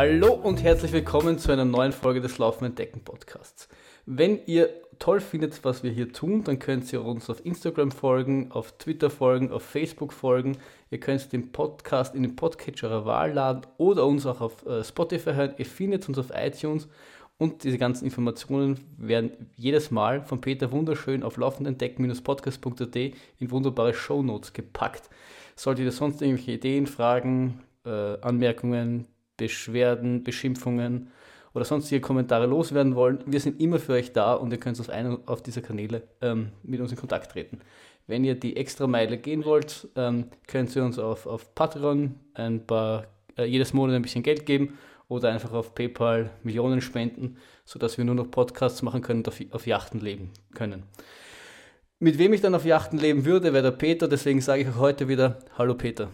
Hallo und herzlich willkommen zu einer neuen Folge des Laufen Entdecken Podcasts. Wenn ihr toll findet, was wir hier tun, dann könnt ihr uns auf Instagram folgen, auf Twitter folgen, auf Facebook folgen. Ihr könnt den Podcast in den Podcatcher eurer Wahl laden oder uns auch auf äh, Spotify hören. Ihr findet uns auf iTunes und diese ganzen Informationen werden jedes Mal von Peter wunderschön auf laufendentdecken-podcast.at in wunderbare Shownotes gepackt. Solltet ihr sonst irgendwelche Ideen, Fragen, äh, Anmerkungen, Beschwerden, Beschimpfungen oder sonstige Kommentare loswerden wollen, wir sind immer für euch da und ihr könnt auf einen auf dieser Kanäle ähm, mit uns in Kontakt treten. Wenn ihr die extra Meile gehen wollt, ähm, könnt ihr uns auf, auf Patreon ein paar, äh, jedes Monat ein bisschen Geld geben oder einfach auf PayPal Millionen spenden, sodass wir nur noch Podcasts machen können und auf, auf Yachten leben können. Mit wem ich dann auf Yachten leben würde, wäre der Peter, deswegen sage ich auch heute wieder Hallo Peter.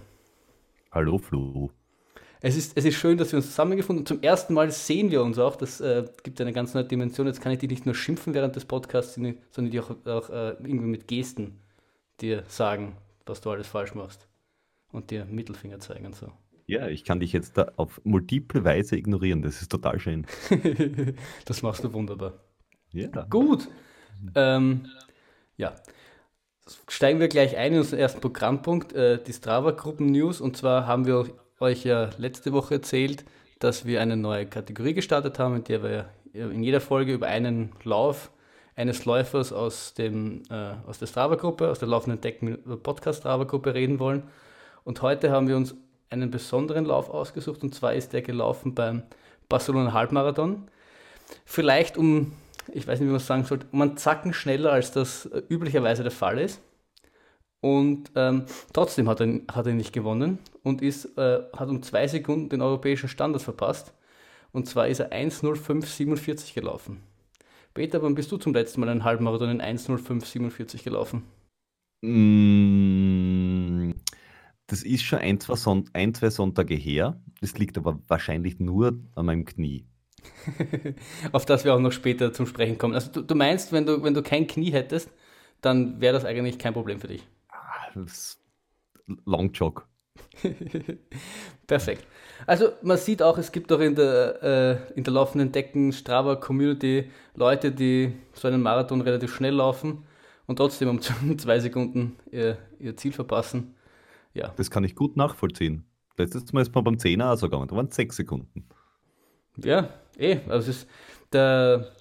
Hallo Flo. Es ist, es ist schön, dass wir uns zusammengefunden haben. Zum ersten Mal sehen wir uns auch. Das äh, gibt eine ganz neue Dimension. Jetzt kann ich die nicht nur schimpfen während des Podcasts, sondern die auch, auch äh, irgendwie mit Gesten dir sagen, was du alles falsch machst. Und dir Mittelfinger zeigen und so. Ja, ich kann dich jetzt da auf multiple Weise ignorieren. Das ist total schön. das machst du wunderbar. Ja. Gut. Ähm, ja. Steigen wir gleich ein in unseren ersten Programmpunkt, äh, die Strava-Gruppen-News. Und zwar haben wir euch ja letzte Woche erzählt, dass wir eine neue Kategorie gestartet haben, in der wir in jeder Folge über einen Lauf eines Läufers aus, dem, äh, aus der Strava-Gruppe, aus der laufenden Decken Podcast Strava-Gruppe reden wollen. Und heute haben wir uns einen besonderen Lauf ausgesucht und zwar ist der gelaufen beim Barcelona Halbmarathon. Vielleicht um, ich weiß nicht, wie man es sagen sollte, um einen Zacken schneller, als das üblicherweise der Fall ist. Und ähm, trotzdem hat er, hat er nicht gewonnen und ist, äh, hat um zwei Sekunden den europäischen Standard verpasst. Und zwar ist er 1.05.47 gelaufen. Peter, wann bist du zum letzten Mal einen Halbmarathon in 1.05.47 gelaufen? Mm, das ist schon ein zwei, Son ein, zwei Sonntage her. Das liegt aber wahrscheinlich nur an meinem Knie. Auf das wir auch noch später zum Sprechen kommen. Also du, du meinst, wenn du, wenn du kein Knie hättest, dann wäre das eigentlich kein Problem für dich. Long Jog. Perfekt. Also man sieht auch, es gibt auch in der, äh, in der laufenden Decken Strava Community Leute, die so einen Marathon relativ schnell laufen und trotzdem um zwei Sekunden ihr, ihr Ziel verpassen. Ja. Das kann ich gut nachvollziehen. Letztes Mal ist man beim 10er auch so gegangen, da waren es sechs Sekunden. Ja, eh. Also es ist der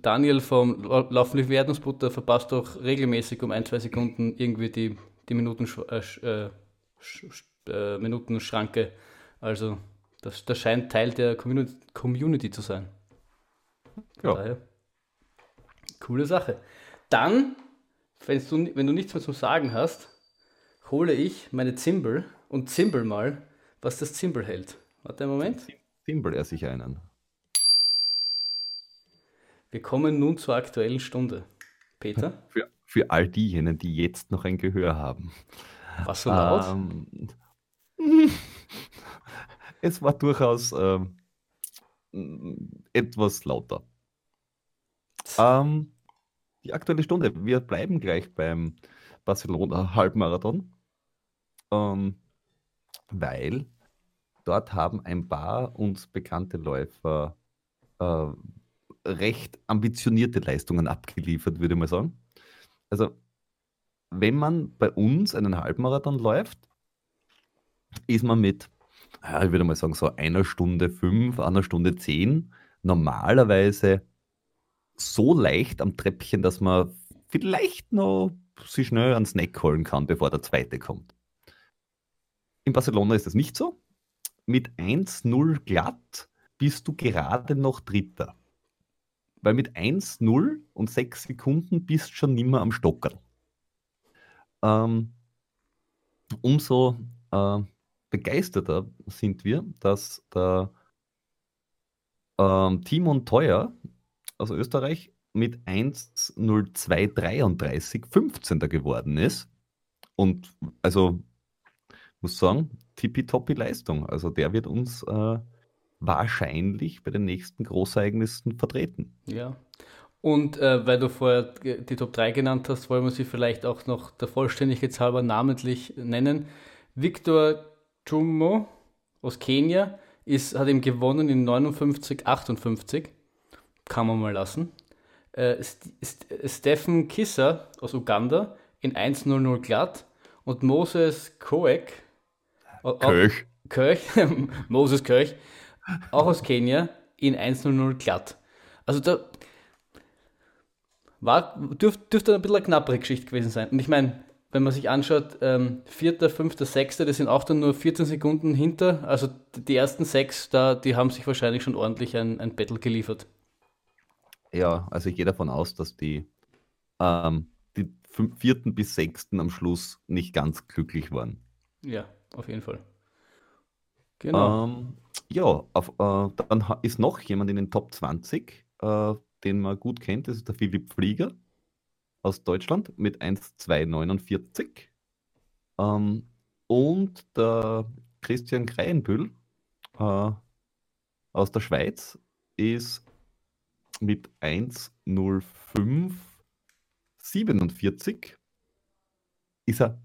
Daniel vom Laufen Wertungsbutter verpasst doch regelmäßig um ein, zwei Sekunden irgendwie die die Minuten, äh, äh, Minutenschranke. Also das, das scheint Teil der Community, Community zu sein. Ja. Daher, coole Sache. Dann, wenn du, wenn du nichts mehr zu sagen hast, hole ich meine Zimbel und zimbel mal, was das Zimbel hält. Warte einen Moment. Zimbel er sich einen. Wir kommen nun zur aktuellen Stunde. Peter? Für für all diejenigen, die jetzt noch ein Gehör haben. Was so laut? Ähm, es war durchaus ähm, etwas lauter. Ähm, die aktuelle Stunde. Wir bleiben gleich beim Barcelona Halbmarathon, ähm, weil dort haben ein paar uns bekannte Läufer äh, recht ambitionierte Leistungen abgeliefert, würde ich mal sagen. Also, wenn man bei uns einen Halbmarathon läuft, ist man mit, ja, ich würde mal sagen, so einer Stunde fünf, einer Stunde zehn normalerweise so leicht am Treppchen, dass man vielleicht noch sich schnell einen Snack holen kann, bevor der zweite kommt. In Barcelona ist das nicht so. Mit 1-0 glatt bist du gerade noch Dritter weil mit 1-0 und 6 Sekunden bist du schon nimmer am Stockern. Ähm, umso äh, begeisterter sind wir, dass der ähm, Timon Teuer aus Österreich mit 1.0233 15. geworden ist. Und also muss sagen, tippitoppi Leistung. Also der wird uns äh, wahrscheinlich bei den nächsten Großereignissen vertreten. Ja. Und äh, weil du vorher die Top 3 genannt hast, wollen wir sie vielleicht auch noch der Vollständigkeit halber namentlich nennen. Victor Chumo aus Kenia ist, hat ihm gewonnen in 59, 58. Kann man mal lassen. Äh, St St Stephen Kisser aus Uganda in 1.00 glatt und Moses Koek, Köch. Köch, Moses Köch, auch aus Kenia in 1.00 glatt. Also da war, dürf, dürfte ein bisschen eine knappere Geschichte gewesen sein. Und ich meine, wenn man sich anschaut, ähm, Vierter, Fünfter, Sechster, das sind auch dann nur 14 Sekunden hinter. Also die ersten sechs, da, die haben sich wahrscheinlich schon ordentlich ein, ein Battle geliefert. Ja, also ich gehe davon aus, dass die, ähm, die vierten bis sechsten am Schluss nicht ganz glücklich waren. Ja, auf jeden Fall. Genau. Ähm, ja, auf, äh, dann ist noch jemand in den Top 20, äh, den man gut kennt, das ist der Philipp Flieger aus Deutschland mit 1,249. Ähm, und der Christian Kreienbühl äh, aus der Schweiz ist mit 1,0547 ist er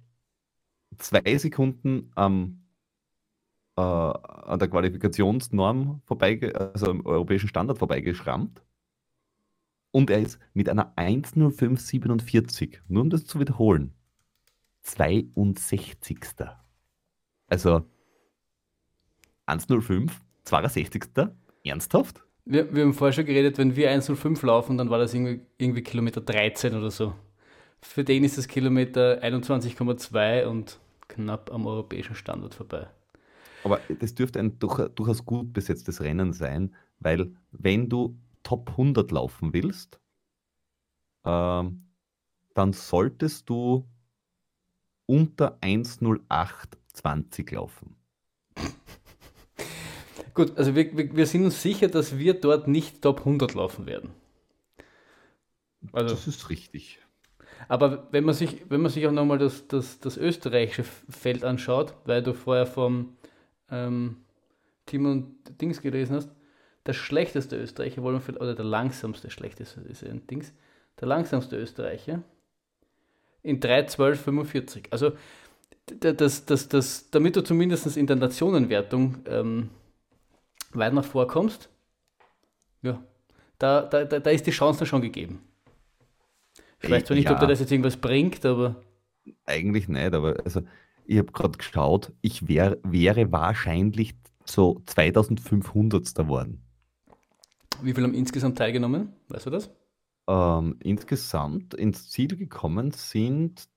zwei Sekunden am äh, an der Qualifikationsnorm vorbei, also am europäischen Standard vorbeigeschrammt. Und er ist mit einer 1.0547, nur um das zu wiederholen, 62. Also 1.05, 62. Ernsthaft? Wir, wir haben vorher schon geredet, wenn wir 1.05 laufen, dann war das irgendwie, irgendwie Kilometer 13 oder so. Für den ist das Kilometer 21,2 und knapp am europäischen Standard vorbei. Aber das dürfte ein durch, durchaus gut besetztes Rennen sein, weil wenn du Top 100 laufen willst, ähm, dann solltest du unter 1.08.20 laufen. Gut, also wir, wir, wir sind uns sicher, dass wir dort nicht Top 100 laufen werden. Also, Das ist richtig. aber wenn man sich, wenn man sich auch nochmal das, das, das österreichische Feld anschaut, weil du vorher vom ähm, Timon Dings gelesen hast, der schlechteste Österreicher, wollen wir vielleicht- oder der langsamste, schlechteste ist ein Dings, der langsamste Österreicher in 3.12.45. Also das, das, das, damit du zumindest in der Nationenwertung ähm, weit nach vorkommst, ja, da, da, da, ist die Chance dann schon gegeben. Ich weiß zwar nicht, ob Ja. dir das jetzt irgendwas bringt, aber Eigentlich nicht, aber also ich habe gerade geschaut, ich wär, wäre wahrscheinlich so 2500. geworden. wie viele haben insgesamt teilgenommen? Weißt du das? Ähm, insgesamt ins Ziel gekommen sind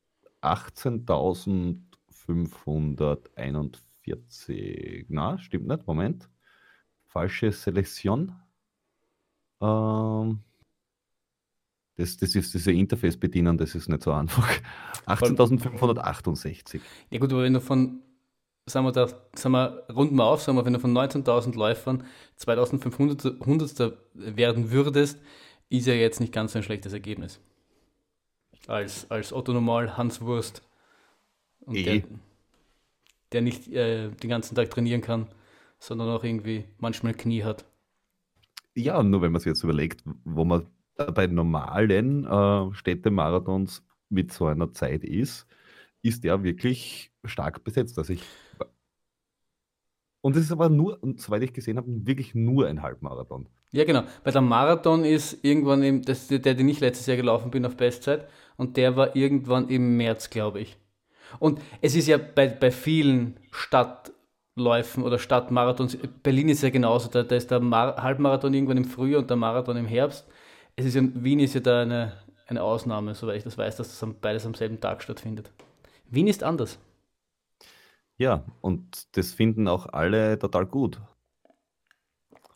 18.541. Na, stimmt nicht, Moment. Falsche Selektion. Ähm, das, das ist diese Interface bedienen, das ist nicht so einfach. 18.568. Ja gut, aber wenn du von, sagen wir da, sagen wir, runden wir auf, sagen wir, wenn du von 19.000 Läufern 2.500 Hundertster werden würdest, ist ja jetzt nicht ganz so ein schlechtes Ergebnis. Als, als Otto Normal Hans Wurst, und Eh. der, der nicht äh, den ganzen Tag trainieren kann, sondern auch irgendwie manchmal Knie hat. Ja, nur wenn man sich jetzt überlegt, wo man bei normalen äh, Städtemarathons mit so einer Zeit ist, ist der wirklich stark besetzt. Also ich, und es ist aber nur, soweit ich gesehen habe, wirklich nur ein Halbmarathon. Ja, genau. Weil der Marathon ist irgendwann im, das, der, den ich letztes Jahr gelaufen bin auf Bestzeit, und der war irgendwann im März, glaube ich. Und es ist ja bei, bei vielen Stadtläufen oder Stadtmarathons, Berlin ist ja genauso, da, da ist der Mar Halbmarathon irgendwann im Frühjahr und der Marathon im Herbst. Es ist ja, Wien ist ja da eine, eine Ausnahme, soweit ich das weiß, dass das beides am selben Tag stattfindet. Wien ist anders. Ja, und das finden auch alle total gut.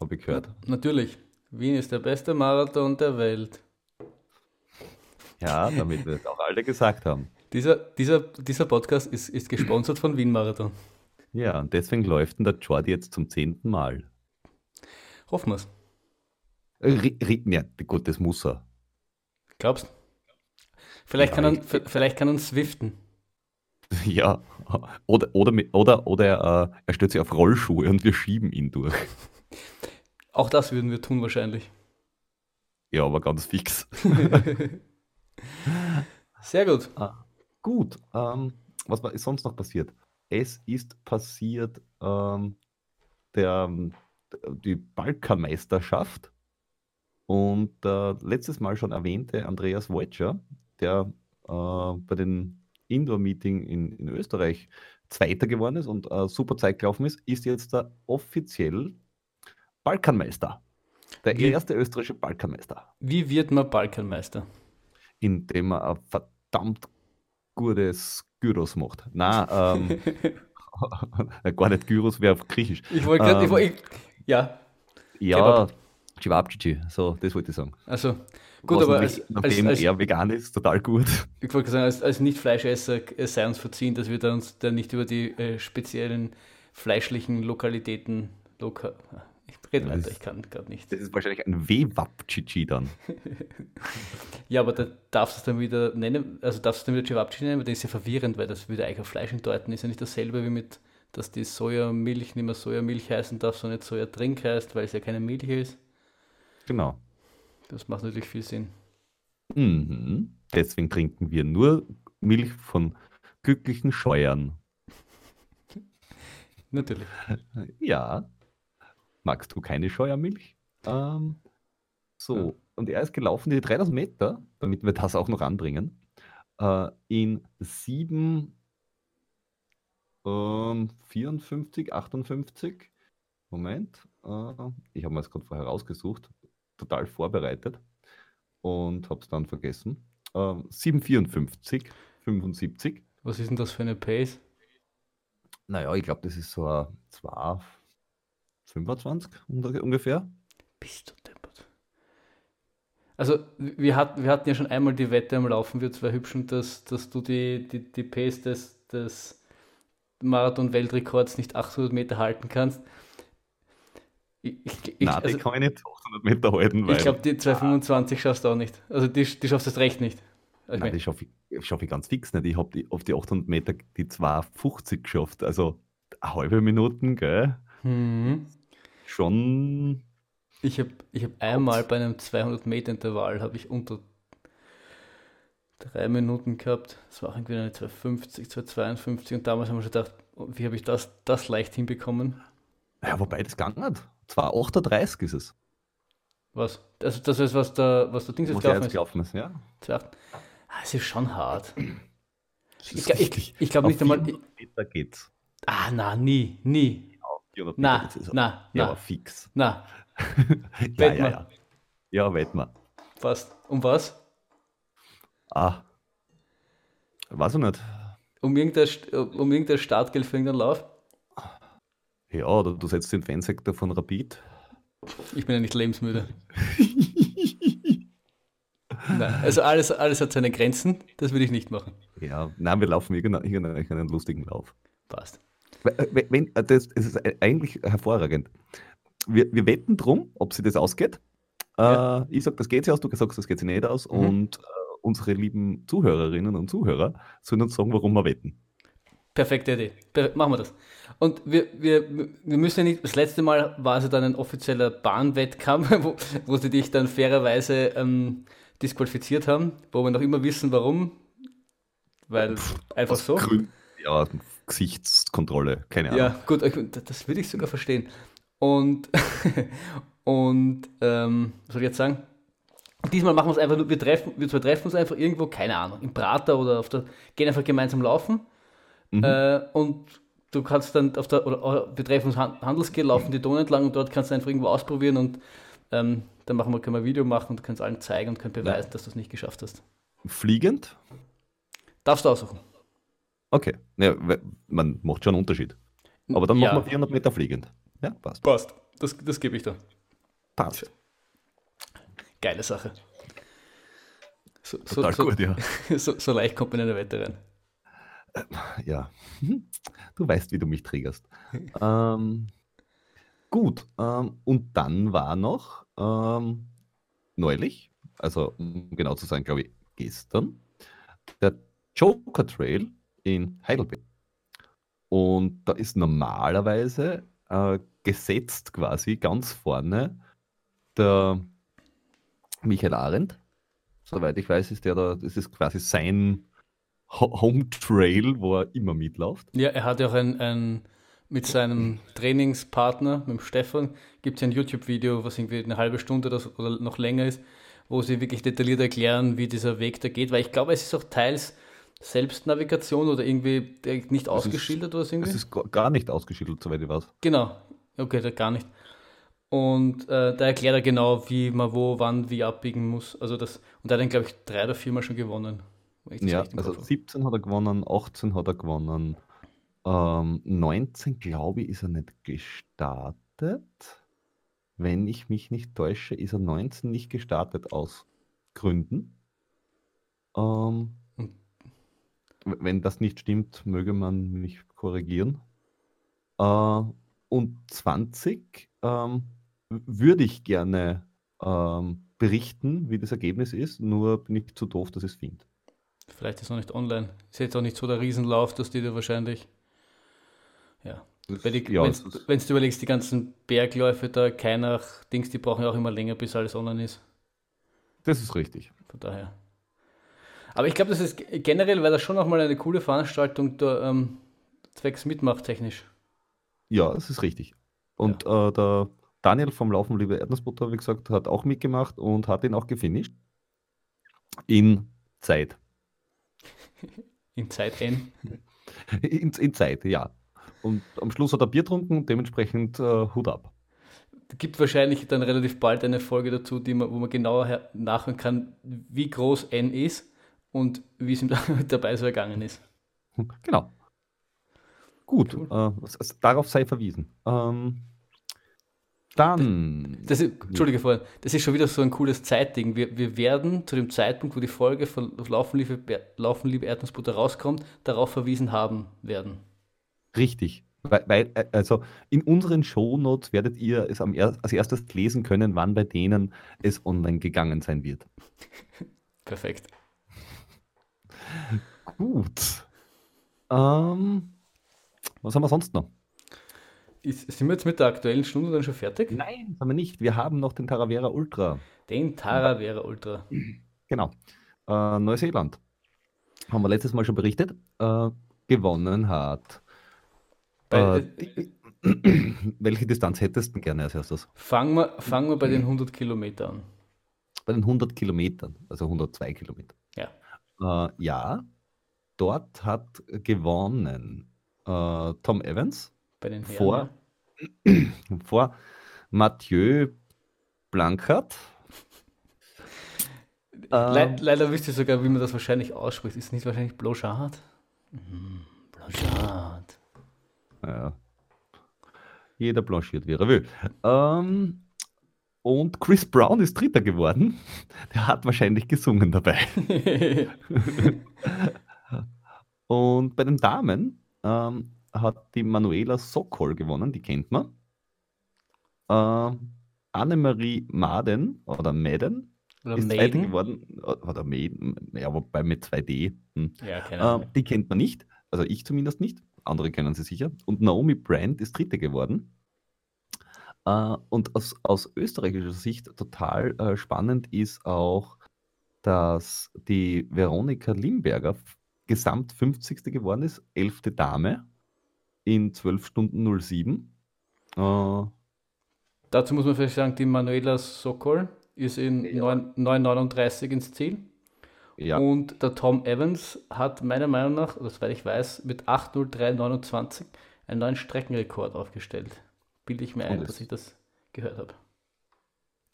Habe ich gehört. Natürlich. Wien ist der beste Marathon der Welt. Ja, damit wir es auch alle gesagt haben. Dieser, dieser, dieser Podcast ist, ist gesponsert von Wien Marathon. Ja, und deswegen läuft denn der Jordi jetzt zum zehnten Mal. Hoffen wir es. Ja, gut, das muss er. Glaubst Vielleicht, Ja, kann er, vielleicht kann er uns swiften. Ja, oder, oder, oder, oder er, äh, er stellt sich auf Rollschuhe und wir schieben ihn durch. Auch das würden wir tun wahrscheinlich. Ja, aber ganz fix. Sehr gut. Gut, ähm, was war, ist sonst noch passiert? Es ist passiert, ähm, der, die Balkanmeisterschaft. Und der letztes Mal schon erwähnte Andreas Wojczer, der äh, bei den Indoor-Meeting in, in Österreich Zweiter geworden ist und äh, super Zeit gelaufen ist, ist jetzt der offiziell Balkanmeister. Der wie, erste österreichische Balkanmeister. Wie wird man Balkanmeister? Indem man ein verdammt gutes Gyros macht. Nein, ähm, gar nicht Gyros, wäre auf Griechisch. Ich wollte gerade, ähm, ja. Ja, Chivapchichi, so, das wollte ich sagen. Also, gut, Was aber als, nachdem als, er vegan ist, total gut. Ich wollte sagen, als, als Nicht-Fleischesser sei uns verziehen, dass wir da uns dann nicht über die äh, speziellen fleischlichen Lokalitäten, Loka ich rede weiter, ich kann gerade nicht. Das ist wahrscheinlich ein Wewapchichi dann. ja, aber da darfst du es dann wieder nennen, also darfst du dann wieder Chivapchichi nennen, aber das ist ja verwirrend, weil das wieder eigentlich Fleisch in deuten ist ja nicht dasselbe wie mit, dass die Sojamilch nicht mehr Sojamilch heißen darf, sondern nicht Sojatrink heißt, weil es ja keine Milch ist. Genau. Das macht natürlich viel Sinn. Mhm. Deswegen trinken wir nur Milch von glücklichen Scheuern. Natürlich. Ja. Magst du keine Scheuermilch? Ähm, so, ja. und er ist gelaufen die 3000 Meter, damit wir das auch noch anbringen, äh, in 7, ähm, 54, 58. Moment, äh, ich habe mir das gerade vorher rausgesucht total vorbereitet und habe es dann vergessen. Äh, 754, 75. Was ist denn das für eine Pace? Naja, ich glaube, das ist so ein 2, 25 ungefähr. Bist du deppert. Also, wir, hat, wir hatten ja schon einmal die Wette am Laufen, wir zwei Hübschen, dass, dass du die, die, die Pace des, des Marathon-Weltrekords nicht 800 Meter halten kannst. Ich, ich, Nein, also, die kann ich nicht 800 Meter halten. ich glaube, die 225 schaffst du auch nicht. Also die, die schaffst du das recht nicht. Also Nein, die schaffe ich, schaff ich ganz fix nicht. Ich habe die, auf die 800 Meter die 250 geschafft. Also eine halbe Minute, gell? Mhm. Schon. Ich habe ich hab einmal bei einem 200 Meter Intervall habe ich unter drei Minuten gehabt. Das war irgendwie eine 250, 252 und damals haben wir schon gedacht, wie habe ich das, das leicht hinbekommen? Ja, wobei das gegangen hat. 2,38 ist es. Was? Also das ist, was der, was der Ding jetzt gelaufen ist? gelaufen ist, ja. Ah, es ist schon hart. Ich, ich, ich glaube nicht einmal. Meter geht's. Ah, na, nie, nie. Ja, na, na, ja, na. fix. Na. ja, ja, ja. Ja, wett mal. Was? Um was? Ah. Weiß ich nicht. Um irgendein, um irgendein Startgeld für irgendeinen Lauf? Ja, oder du setzt den Fansektor von Rapid. Ich bin ja nicht lebensmüde. nein, also alles, alles hat seine Grenzen, das würde ich nicht machen. Ja, nein, wir laufen irgendeinen, irgendeinen lustigen Lauf. Passt. Wenn, äh, das, das ist eigentlich hervorragend. Wir, wir wetten drum, ob sie das ausgeht. Ja. Äh, ich sage, das geht sich aus, du sagst, das geht sich nicht aus. Mhm. Und äh, unsere lieben Zuhörerinnen und Zuhörer sollen uns sagen, warum wir wetten. Perfekte Idee. Machen wir das. Und wir, wir, wir müssen ja nicht, das letzte Mal war es ja dann ein offizieller Bahnwettkampf, wo, wo sie dich dann fairerweise ähm, disqualifiziert haben, wo wir noch immer wissen, warum. Weil Pff, einfach so. Grün, ja, Gesichtskontrolle, keine Ahnung. Ja, gut, das würde ich sogar verstehen. Und, und ähm, was soll ich jetzt sagen? Diesmal machen wir es einfach nur, wir treffen, wir zwei treffen uns einfach irgendwo, keine Ahnung, im Prater oder auf der, gehen einfach gemeinsam laufen Mhm. Äh, und du kannst dann auf der, oder treffen uns Handelsgel, laufen die Donau entlang und dort kannst du einfach irgendwo ausprobieren und ähm, dann machen wir, können wir ein Video machen und können es allen zeigen und können beweisen, ja. dass du es nicht geschafft hast. Fliegend? Darfst du aussuchen. Okay, ja, man macht schon einen Unterschied. Aber dann ja. machen wir 400 Meter fliegend. Ja, passt. Passt, das, das gebe ich da. Passt. Geile Sache. So, Total so, gut, ja. So, so, leicht kommt man in eine Wette rein. Ja, du weißt, wie du mich triggerst. ähm, gut, ähm, und dann war noch ähm, neulich, also um genau zu sein, glaube ich, gestern, der Joker Trail in Heidelberg. Und da ist normalerweise äh, gesetzt quasi ganz vorne der Michael Arendt. Soweit ich weiß, ist der da, das ist quasi sein Home Trail, wo er immer mitläuft. Ja, er hat ja auch ein, ein mit seinem Trainingspartner, mit dem Stefan, gibt es ein YouTube-Video, was irgendwie eine halbe Stunde oder, noch länger ist, wo sie wirklich detailliert erklären, wie dieser Weg da geht, weil ich glaube, es ist auch teils Selbstnavigation oder irgendwie nicht ausgeschildert oder so irgendwie. Es ist gar nicht ausgeschildert, soweit ich weiß. Genau, okay, da gar nicht. Und äh, da erklärt er genau, wie man wo, wann, wie abbiegen muss. Also das, und da hat er, glaube ich, drei oder viermal schon gewonnen. Ja, also 17 hat er gewonnen, 18 hat er gewonnen, ähm, 19 glaube ich, ist er nicht gestartet. Wenn ich mich nicht täusche, ist er 19 nicht gestartet aus Gründen. Ähm, hm. Wenn das nicht stimmt, möge man mich korrigieren. Äh, und 20 ähm, würde ich gerne ähm, berichten, wie das Ergebnis ist, nur bin ich zu doof, dass ich es finde. Vielleicht ist es noch nicht online. Ist jetzt auch nicht so der Riesenlauf, dass die da wahrscheinlich. Ja. Die, ja Wenn du überlegst, die ganzen Bergläufe da, keiner Dings, die brauchen ja auch immer länger, bis alles online ist. Das ist richtig. Von daher. Aber ich glaube, das ist generell, weil das schon nochmal eine coole Veranstaltung da, ähm, zwecks mitmachtechnisch. Ja, das ist richtig. Und ja. äh, der Daniel vom Laufen Liebe Erdnussbutter, wie gesagt, hat auch mitgemacht und hat ihn auch gefinisht. In Zeit. In Zeit N? In, in Zeit, ja. Und am Schluss hat er Bier getrunken, dementsprechend äh, Hut ab. Es gibt wahrscheinlich dann relativ bald eine Folge dazu, die man, wo man genauer nachhören kann, wie groß N ist und wie es ihm dabei so ergangen ist. Genau. Gut, cool. äh, darauf sei verwiesen. Ähm, dann. Das, das ist, Entschuldige vorhin, das ist schon wieder so ein cooles Zeitding. Wir, wir werden zu dem Zeitpunkt, wo die Folge von Laufen, liebe, Laufen, liebe Erdnussbutter rauskommt, darauf verwiesen haben werden. Richtig. Weil, weil, äh, also in unseren Shownotes werdet ihr es am er als erstes lesen können, wann bei denen es online gegangen sein wird. Perfekt. Gut. Ähm, was haben wir sonst noch? Ist, sind wir jetzt mit der aktuellen Stunde dann schon fertig? Nein, haben wir nicht. Wir haben noch den Taravera Ultra. Den Taravera Ultra. Genau. Äh, Neuseeland. Haben wir letztes Mal schon berichtet. Äh, gewonnen hat. Bei, äh, welche Distanz hättest du gerne als erstes? Fangen wir, fangen wir bei den 100 Kilometern an. Bei den 100 Kilometern, also 102 Kilometer. Ja. Äh, ja, dort hat gewonnen äh, Tom Evans bei den Herren. Vor, vor Mathieu Blankert. Le ähm, leider wisst ihr sogar, wie man das wahrscheinlich ausspricht. Ist nicht wahrscheinlich Blochard? Mhm, Blochard. Ja. Jeder blanchiert, wie er will. Ähm, und Chris Brown ist Dritter geworden. Der hat wahrscheinlich gesungen dabei. und bei den Damen ähm, hat die Manuela Sokol gewonnen, die kennt man. Äh, Annemarie Maden oder Madden oder ist Zweite geworden. Oder Maiden, ja, wobei mit 2D. Hm. Ja, äh, die kennt man nicht, also ich zumindest nicht. Andere kennen sie sicher. Und Naomi Brandt ist Dritte geworden. Uh, und aus, aus, österreichischer Sicht total uh, spannend ist auch, dass die Veronika Limberger gesamt 50. geworden ist, 11. Dame in 12 Stunden 07. Äh, Dazu muss man vielleicht sagen, die Manuela Sokol ist in ja. 9,39 ins Ziel. Ja. Und der Tom Evans hat meiner Meinung nach, das weil ich weiß, mit 8.03.29 einen neuen Streckenrekord aufgestellt. Bilde ich mir ein, dass ich das gehört habe.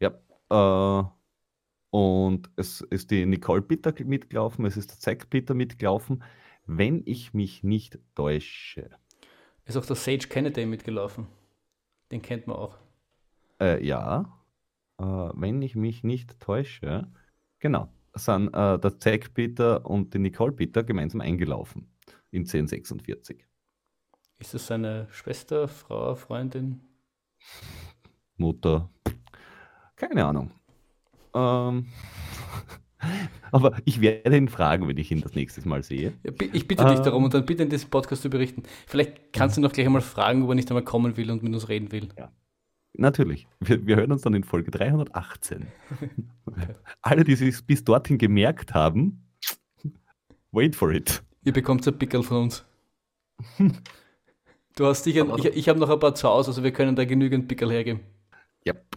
Ja. Äh, und es ist die Nicole Bitter mitgelaufen, es ist der Zack Bitter mitgelaufen. Wenn ich mich nicht täusche, ist auch der Sage Kennedy mitgelaufen. Den kennt man auch. Äh, ja, äh, wenn ich mich nicht täusche, genau, sind äh, der Zack Peter und die Nicole Peter gemeinsam eingelaufen in 1046. Ist das seine Schwester, Frau, Freundin? Mutter? Keine Ahnung. Ähm, Aber ich werde ihn fragen, wenn ich ihn das nächste Mal sehe. Ich bitte dich ähm, darum und dann bitte in diesem Podcast zu berichten. Vielleicht kannst du noch gleich einmal fragen, ob er nicht einmal kommen will und mit uns reden will. Ja. Natürlich. Wir, wir hören uns dann in Folge 318. Alle, die sich bis dorthin gemerkt haben, wait for it. Ihr bekommt ein Pickel von uns. Du hast sicher, ich, ich habe noch ein paar zu Hause, also wir können da genügend Pickel hergeben. Yep.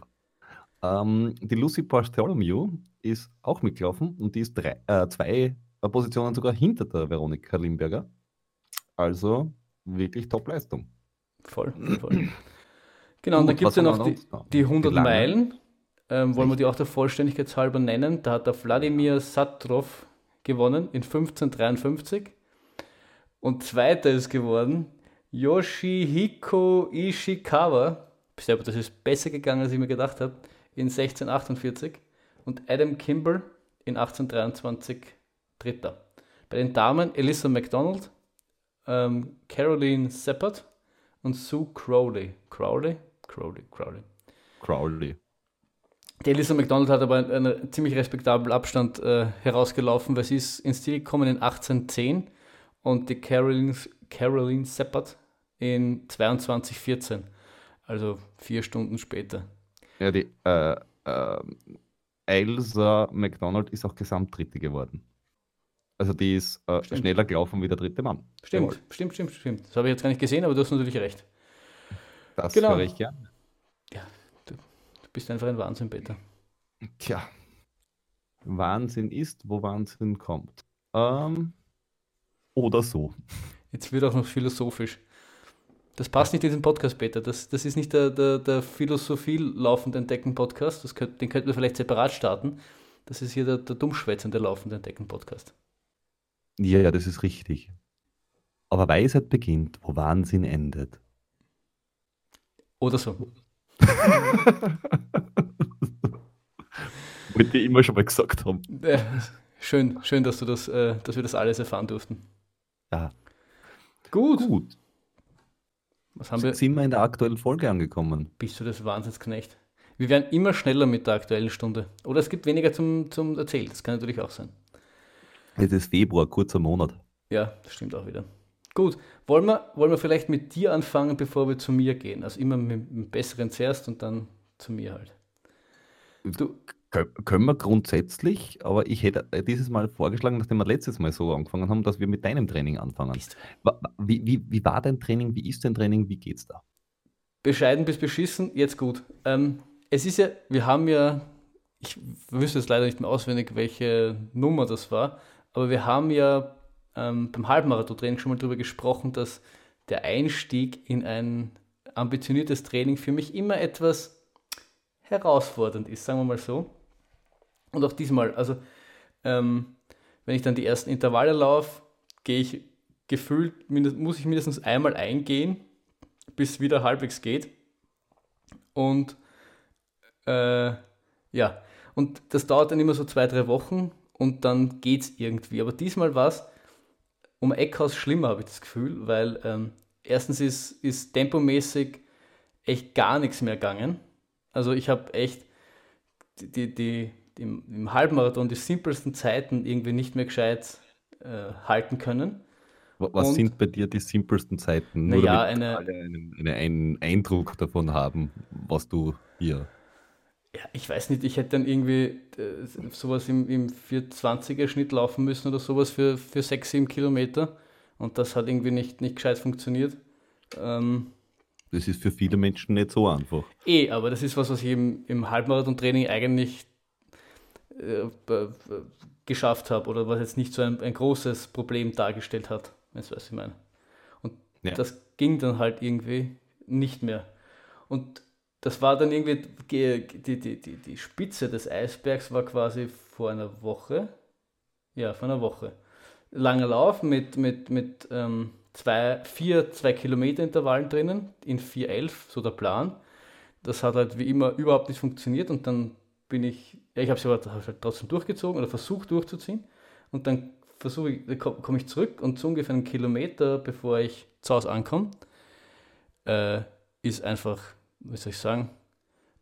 Ähm, die Lucy Bartholomew ist auch mitgelaufen und die ist drei, äh, zwei Positionen sogar hinter der Veronika Limberger. Also wirklich Top-Leistung. Voll, voll. Genau, und dann gibt es ja noch die, die 100 die Meilen. Ähm, wollen wir die auch der Vollständigkeit halber nennen. Da hat der Wladimir Satrov gewonnen in 1553. Und zweiter ist geworden Yoshihiko Ishikawa. Aber das ist besser gegangen, als ich mir gedacht habe, in 1648. Und Adam Kimball in 1823 Dritter. Bei den Damen Elissa McDonald, ähm, Caroline Seppert und Sue Crowley. Crowley? Crowley, Crowley. Crowley. Die Elissa McDonald hat aber einen, ziemlich respektablen Abstand äh, herausgelaufen, weil sie ist ins Stil gekommen in 1810 und die Caroline, Caroline Seppert in 2214. Also vier Stunden später. Ja, die äh, äh, Elsa McDonald ist auch Gesamtdritte geworden. Also die ist äh, schneller gelaufen wie der dritte Mann. Stimmt, Jawohl. stimmt, stimmt, stimmt. Das habe ich jetzt gar nicht gesehen, aber du hast natürlich recht. Das genau. höre ich gern. Ja, du, du bist einfach ein Wahnsinn, Peter. Tja, Wahnsinn ist, wo Wahnsinn kommt. Ähm, oder so. Jetzt wird auch noch philosophisch. Das passt nicht in den Podcast, Peter. Das, das ist nicht der, der, der Philosophie laufende Entdecken-Podcast. Den könnten wir vielleicht separat starten. Das ist hier der, der dummschwätzende laufende Entdecken-Podcast. Ja, ja, das ist richtig. Aber Weisheit beginnt, wo Wahnsinn endet. Oder so. Wollte ich immer schon mal gesagt haben. schön, schön, dass, du das, äh, dass wir das alles erfahren durften. Ja. Gut. Gut. Was haben wir? Sind wir in der aktuellen Folge angekommen? Bist du das Wahnsinnsknecht? Wir werden immer schneller mit der aktuellen Stunde. Oder es gibt weniger zum, zum Erzählen. Das kann natürlich auch sein. Es ist Februar, kurzer Monat. Ja, das stimmt auch wieder. Gut, wollen wir, wollen wir vielleicht mit dir anfangen, bevor wir zu mir gehen? Also immer mit dem Besseren zuerst und dann zu mir halt. Du, können wir grundsätzlich, aber ich hätte dieses Mal vorgeschlagen, nachdem wir letztes Mal so angefangen haben, dass wir mit deinem Training anfangen. Wie, wie, wie war dein Training? Wie ist dein Training? Wie geht's da? Bescheiden bis beschissen, jetzt gut. Ähm, es ist ja, wir haben ja, ich wüsste jetzt leider nicht mehr auswendig, welche Nummer das war, aber wir haben ja ähm, beim Halbmarathon-Training schon mal darüber gesprochen, dass der Einstieg in ein ambitioniertes Training für mich immer etwas herausfordernd ist, sagen wir mal so. Und auch diesmal, also ähm, wenn ich dann die ersten Intervalle laufe, gehe ich gefühlt, muss ich mindestens einmal eingehen, bis es wieder halbwegs geht. Und äh, ja, und das dauert dann immer so zwei, drei Wochen und dann geht es irgendwie. Aber diesmal war es um Eckhaus schlimmer, habe ich das Gefühl, weil ähm, erstens ist, ist tempomäßig echt gar nichts mehr gegangen. Also ich habe echt die, die, die, im, im Halbmarathon die simpelsten Zeiten irgendwie nicht mehr gescheit äh, halten können. Was und, sind bei dir die simpelsten Zeiten? Nur ja, eine, alle einen, einen Eindruck davon haben, was du hier ja, ich weiß nicht, ich hätte dann irgendwie äh, sowas im, im 420er Schnitt laufen müssen oder sowas für, für 6, 7 Kilometer. Und das hat irgendwie nicht, nicht gescheit funktioniert. Ähm, das ist für viele Menschen nicht so einfach. Eh, aber das ist was, was ich im, im Halbmarathon-Training eigentlich äh, geschafft habe oder was jetzt nicht so ein, ein großes Problem dargestellt hat, wenn du was ich meine. Und ja. das ging dann halt irgendwie nicht mehr. Und das war dann irgendwie, die, die, die, die Spitze des Eisbergs war quasi vor einer Woche. Ja, vor einer Woche. Langer Lauf mit, mit, mit ähm, zwei, vier 2 Kilometer Intervallen drinnen, in 4,11, so der Plan. Das hat halt wie immer überhaupt nicht funktioniert und dann bin ich, ja, ich habe es aber halt trotzdem durchgezogen oder versucht durchzuziehen und dann versuche ich, komme ich zurück und so ungefähr einen Kilometer, bevor ich zu Hause ankomme, äh, ist einfach wie soll ich sagen,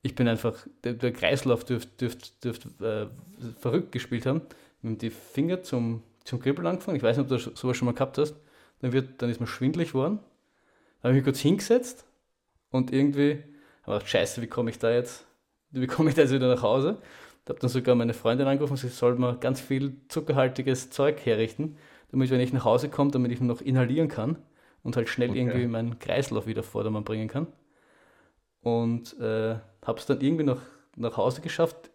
ich bin einfach, der, der Kreislauf dürfte dürft, dürft, äh, verrückt gespielt haben. Haben die Finger zum, zum Kribbeln angefangen. Ich weiß nicht, ob du sowas schon mal gehabt hast. Dann, wird, dann ist man schwindlig geworden. Dann habe ich mich kurz hingesetzt und irgendwie gedacht, scheiße, wie komme ich da jetzt, wie komme ich da jetzt wieder nach Hause? Ich habe dann sogar meine Freundin angerufen, sie soll mir ganz viel zuckerhaltiges Zeug herrichten, damit wenn ich nach Hause komme, damit ich noch inhalieren kann. und halt schnell Okay. irgendwie meinen Kreislauf wieder Vordermann bringen kann. Und äh, habe es dann irgendwie nach, nach Hause geschafft.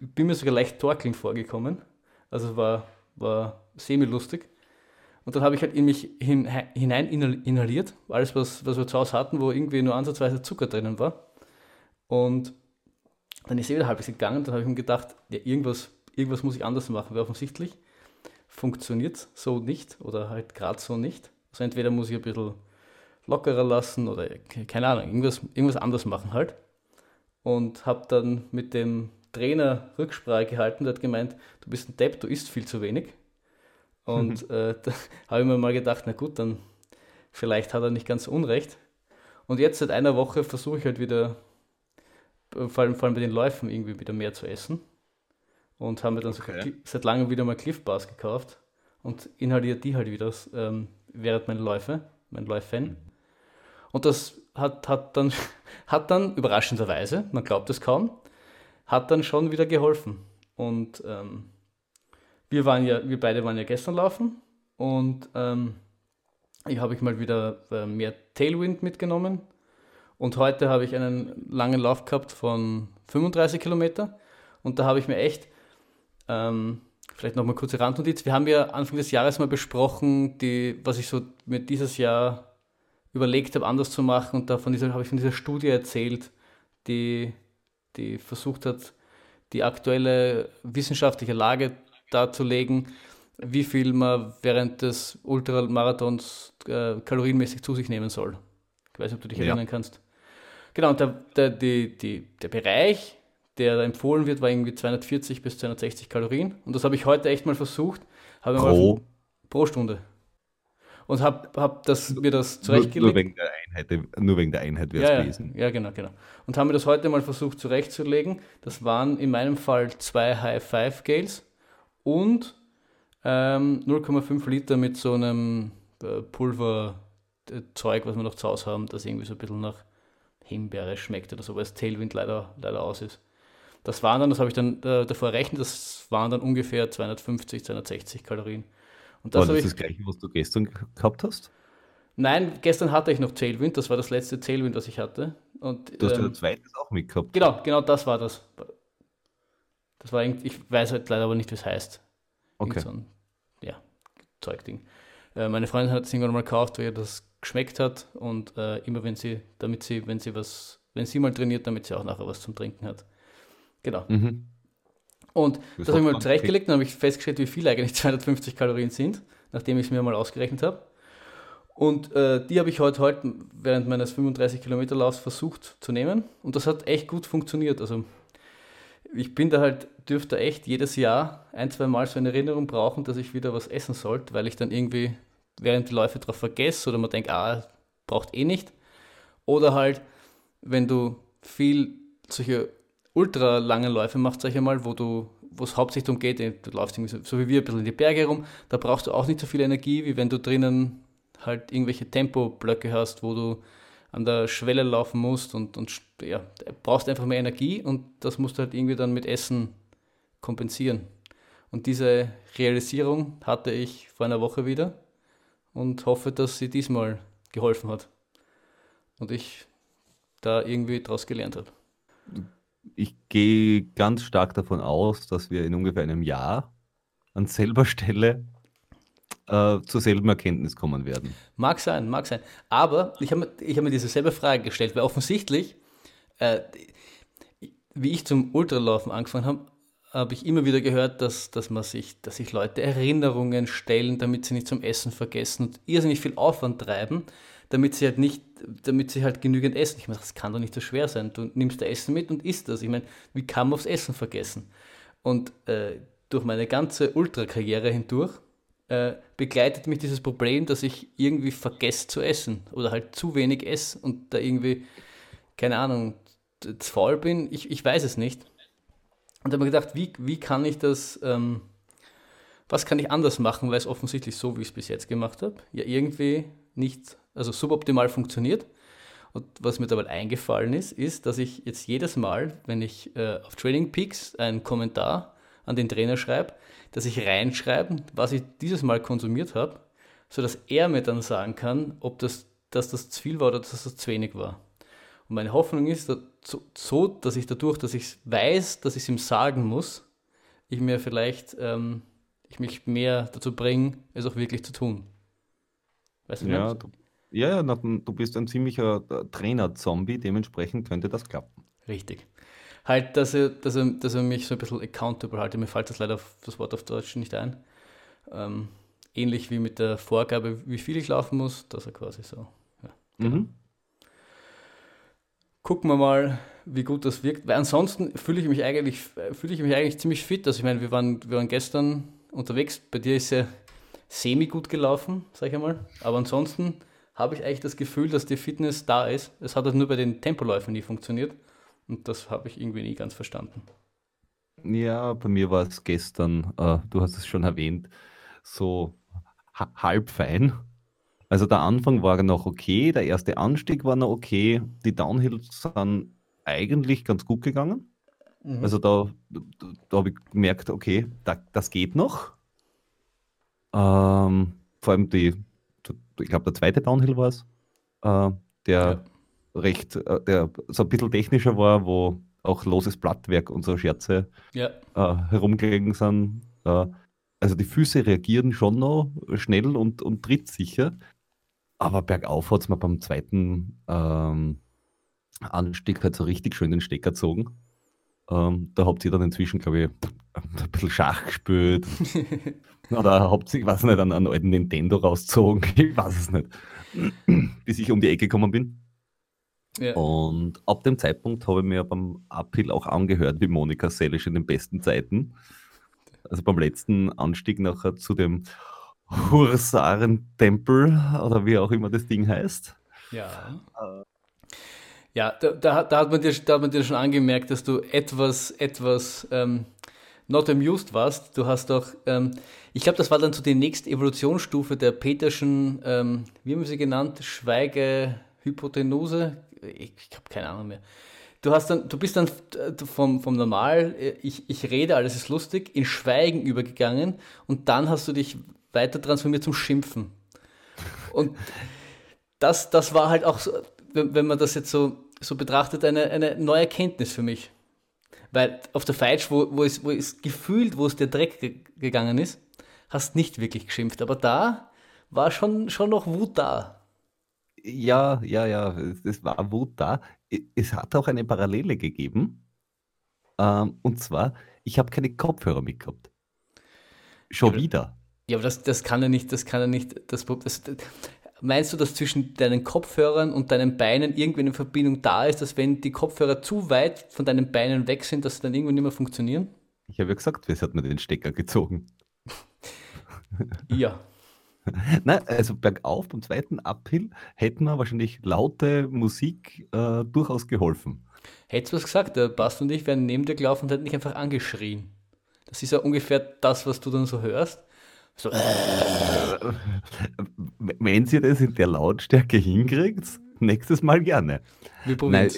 Bin mir sogar leicht torkelnd vorgekommen. Also war, war semi-lustig. Und dann habe ich halt in mich hin, hinein inhal- inhaliert, alles, was, was wir zu Hause hatten, wo irgendwie nur ansatzweise Zucker drinnen war. Und dann ist er wieder halbwegs gegangen. Dann habe ich mir gedacht, ja, irgendwas, irgendwas muss ich anders machen, weil offensichtlich funktioniert so nicht oder halt gerade so nicht. Also entweder muss ich ein bisschen lockerer lassen oder ke- keine Ahnung, irgendwas, irgendwas anders machen halt. Und habe dann mit dem Trainer Rücksprache gehalten, der hat gemeint, du bist ein Depp, du isst viel zu wenig. Und äh, da habe ich mir mal gedacht, na gut, dann vielleicht hat er nicht ganz so unrecht. Und jetzt seit einer Woche versuche ich halt wieder, vor allem, vor allem bei den Läufen, irgendwie wieder mehr zu essen. Und haben mir dann Okay. Cli- seit langem wieder mal Cliff Bars gekauft und inhaliert die halt wieder ähm, während meiner Läufe, mein Läufen. Und das hat, hat, dann, hat dann überraschenderweise, man glaubt es kaum, hat dann schon wieder geholfen. Und ähm, wir waren ja, wir beide waren ja gestern laufen und ähm, ich habe ich mal wieder äh, mehr Tailwind mitgenommen. Und heute habe ich einen langen Lauf gehabt von 35 Kilometer. Und da habe ich mir echt, ähm, vielleicht nochmal kurze Randnotiz, wir haben ja Anfang des Jahres mal besprochen, die, was ich so mir dieses Jahr überlegt habe, anders zu machen. Und da von dieser, habe ich von dieser Studie erzählt, die, die versucht hat, die aktuelle wissenschaftliche Lage darzulegen, wie viel man während des Ultramarathons äh, kalorienmäßig zu sich nehmen soll. Ich weiß nicht, ob du dich Ja. erinnern kannst. Genau, und der, der, die, die, der Bereich, der da empfohlen wird, war irgendwie 240 bis 260 Kalorien. Und das habe ich heute echt mal versucht. Habe mal Pro, pro Stunde. Und habe hab das, mir das nur, zurechtgelegt. nur wegen der Einheit, nur wegen der Einheit wäre es Ja, gewesen. ja, genau, genau. Und haben wir das heute mal versucht zurechtzulegen. Das waren in meinem Fall zwei High-Five-Gales und ähm, 0,5 Liter mit so einem äh, Pulverzeug, was wir noch zu Hause haben, das irgendwie so ein bisschen nach Himbeere schmeckt oder so, weil das Tailwind leider, leider aus ist. Das waren dann, das habe ich dann äh, davor errechnet, das waren dann ungefähr 250, 260 Kalorien. Und War das habe das ich das gleiche, was du gestern ge- gehabt hast? Nein, gestern hatte ich noch Tailwind, das war das letzte Tailwind, das ich hatte. Und, Du hast ja ähm, ein zweites auch mitgehabt. genau, genau das war das. Das war irgendwie, ich weiß halt leider aber nicht, wie es heißt. Okay. So ein, ja, Zeugding. Äh, meine Freundin hat es irgendwann mal gekauft, weil ihr das geschmeckt hat und äh, immer wenn sie, damit sie, wenn sie was, wenn sie mal trainiert, damit sie auch nachher was zum Trinken hat. Genau. Mhm. Und Das das habe ich mal zurechtgelegt und habe ich festgestellt, wie viel eigentlich 250 Kalorien sind, nachdem ich es mir mal ausgerechnet habe. Und äh, die habe ich heute, heute während meines 35 Kilometer Laufs versucht zu nehmen und das hat echt gut funktioniert. Also ich bin da halt, dürfte echt jedes Jahr ein, zwei Mal so eine Erinnerung brauchen, dass ich wieder was essen sollte, weil ich dann irgendwie während die Läufe drauf vergesse oder man denkt, ah, braucht eh nicht. Oder halt, wenn du viel solche ultra lange Läufe machst, sag ich einmal, wo du, wo es hauptsächlich darum geht, du läufst so wie wir ein bisschen in die Berge rum, da brauchst du auch nicht so viel Energie, wie wenn du drinnen halt irgendwelche Tempoblöcke hast, wo du an der Schwelle laufen musst und, und ja, brauchst einfach mehr Energie und das musst du halt irgendwie dann mit Essen kompensieren. Und diese Realisierung hatte ich vor einer Woche wieder und hoffe, dass sie diesmal geholfen hat. Und ich da irgendwie draus gelernt habe. Ich gehe ganz stark davon aus, dass wir in ungefähr einem Jahr an selber Stelle äh, zur selben Erkenntnis kommen werden. Mag sein, mag sein. Aber ich habe mir, hab mir diese selbe Frage gestellt, weil offensichtlich, äh, wie ich zum Ultralaufen angefangen habe, habe ich immer wieder gehört, dass, dass man sich, dass sich Leute Erinnerungen stellen, damit sie nicht zum Essen vergessen und irrsinnig viel Aufwand treiben, damit sie halt nicht, damit sie halt genügend essen. Ich meine, das kann doch nicht so schwer sein. Du nimmst da Essen mit und isst das. Ich meine, wie kann man aufs Essen vergessen? Und äh, durch meine ganze Ultrakarriere hindurch äh, begleitet mich dieses Problem, dass ich irgendwie vergesse zu essen oder halt zu wenig esse und da irgendwie, keine Ahnung, faul bin. Ich, ich weiß es nicht. Und habe mir gedacht, wie, wie kann ich das, ähm, was kann ich anders machen, weil es offensichtlich so, wie ich es bis jetzt gemacht habe, ja irgendwie nicht, also suboptimal funktioniert. Und was mir dabei eingefallen ist, ist, dass ich jetzt jedes Mal, wenn ich äh, auf Training Peaks einen Kommentar an den Trainer schreibe, dass ich reinschreibe, was ich dieses Mal konsumiert habe, sodass er mir dann sagen kann, ob das, dass das zu viel war oder dass das zu wenig war. Und meine Hoffnung ist so, dass ich dadurch, dass ich weiß, dass ich es ihm sagen muss, ich mir vielleicht, ähm, ich mich mehr dazu bringe, es auch wirklich zu tun. Weißt du, ja, du, ja, na, du bist ein ziemlicher äh, Trainer-Zombie, dementsprechend könnte das klappen. Richtig. Halt, dass er, dass er, dass er mich so ein bisschen accountable halte. Mir fällt das leider das Wort auf Deutsch nicht ein. Ähm, ähnlich wie mit der Vorgabe, wie viel ich laufen muss, dass er quasi so. Ja, genau. mhm. Gucken wir mal, wie gut das wirkt. Weil ansonsten fühle ich mich eigentlich, fühle ich mich eigentlich ziemlich fit. Also ich meine, wir waren, wir waren gestern unterwegs. Bei dir ist ja semi gut gelaufen, sag ich einmal. Aber ansonsten habe ich eigentlich das Gefühl, dass die Fitness da ist. Es hat halt nur bei den Tempoläufen nie funktioniert. Und das habe ich irgendwie nie ganz verstanden. Ja, bei mir war es gestern, äh, du hast es schon erwähnt, so ha halb fein. Also der Anfang war noch okay, der erste Anstieg war noch okay, die Downhills sind eigentlich ganz gut gegangen. Mhm. Also da, da, da habe ich gemerkt, okay, da, das geht noch. Ähm, vor allem die, ich glaube, der zweite Downhill war es, äh, der ja. recht, äh, der so ein bisschen technischer war, wo auch loses Blattwerk und so Scherze ja. äh, herumgelegen sind. Äh, also die Füße reagieren schon noch schnell und, und trittsicher. Aber bergauf hat es mir beim zweiten ähm, Anstieg halt so richtig schön den Stecker gezogen. Ähm, da habt ihr dann inzwischen, glaube ich, ein bisschen Schach gespielt. Oder habt ihr, ich weiß nicht, einen, einen alten Nintendo rausgezogen. Ich weiß es nicht. Bis ich um die Ecke gekommen bin. Ja. Und ab dem Zeitpunkt habe ich mir beim Uphill auch angehört, wie Monika Selisch in den besten Zeiten. Also beim letzten Anstieg nachher zu dem Hursarentempel oder wie auch immer das Ding heißt. Ja. Äh, ja, da, da, da, hat man dir, da hat man dir schon angemerkt, dass du etwas, etwas ähm, not amused warst. Du hast doch, ähm, ich glaube, das war dann so die nächste Evolutionsstufe der Peterschen, ähm, wie haben wir sie genannt, Schweigehypotenuse. Ich, ich habe keine Ahnung mehr. Du, hast dann, du bist dann vom, vom Normal, ich, ich rede, alles ist lustig, in Schweigen übergegangen und dann hast du dich weiter transformiert zum Schimpfen. Und das, das war halt auch so, wenn, wenn man das jetzt so so betrachtet eine, eine neue Erkenntnis für mich. Weil auf der Feitsch, wo, wo, es, wo es gefühlt, wo es der Dreck ge gegangen ist, hast nicht wirklich geschimpft. Aber da war schon, schon noch Wut da. Ja, ja, ja, es war Wut da. Es hat auch eine Parallele gegeben. Ähm, und zwar, ich habe keine Kopfhörer mitgehabt. Schon ja, wieder. Ja, aber das, das kann ja nicht, das kann ja nicht, das, das, Meinst du, dass zwischen deinen Kopfhörern und deinen Beinen irgendwie eine Verbindung da ist, dass wenn die Kopfhörer zu weit von deinen Beinen weg sind, dass sie dann irgendwann nicht mehr funktionieren? Ich habe ja gesagt, es hat mir den Stecker gezogen. ja. Nein, also bergauf beim zweiten Uphill hätten wir wahrscheinlich laute Musik äh, durchaus geholfen. Hättest du was gesagt, der Bast und ich wären neben dir gelaufen und hätten dich einfach angeschrien. Das ist ja ungefähr das, was du dann so hörst. So, äh. Wenn sie das in der Lautstärke hinkriegt, nächstes Mal gerne. Wir probieren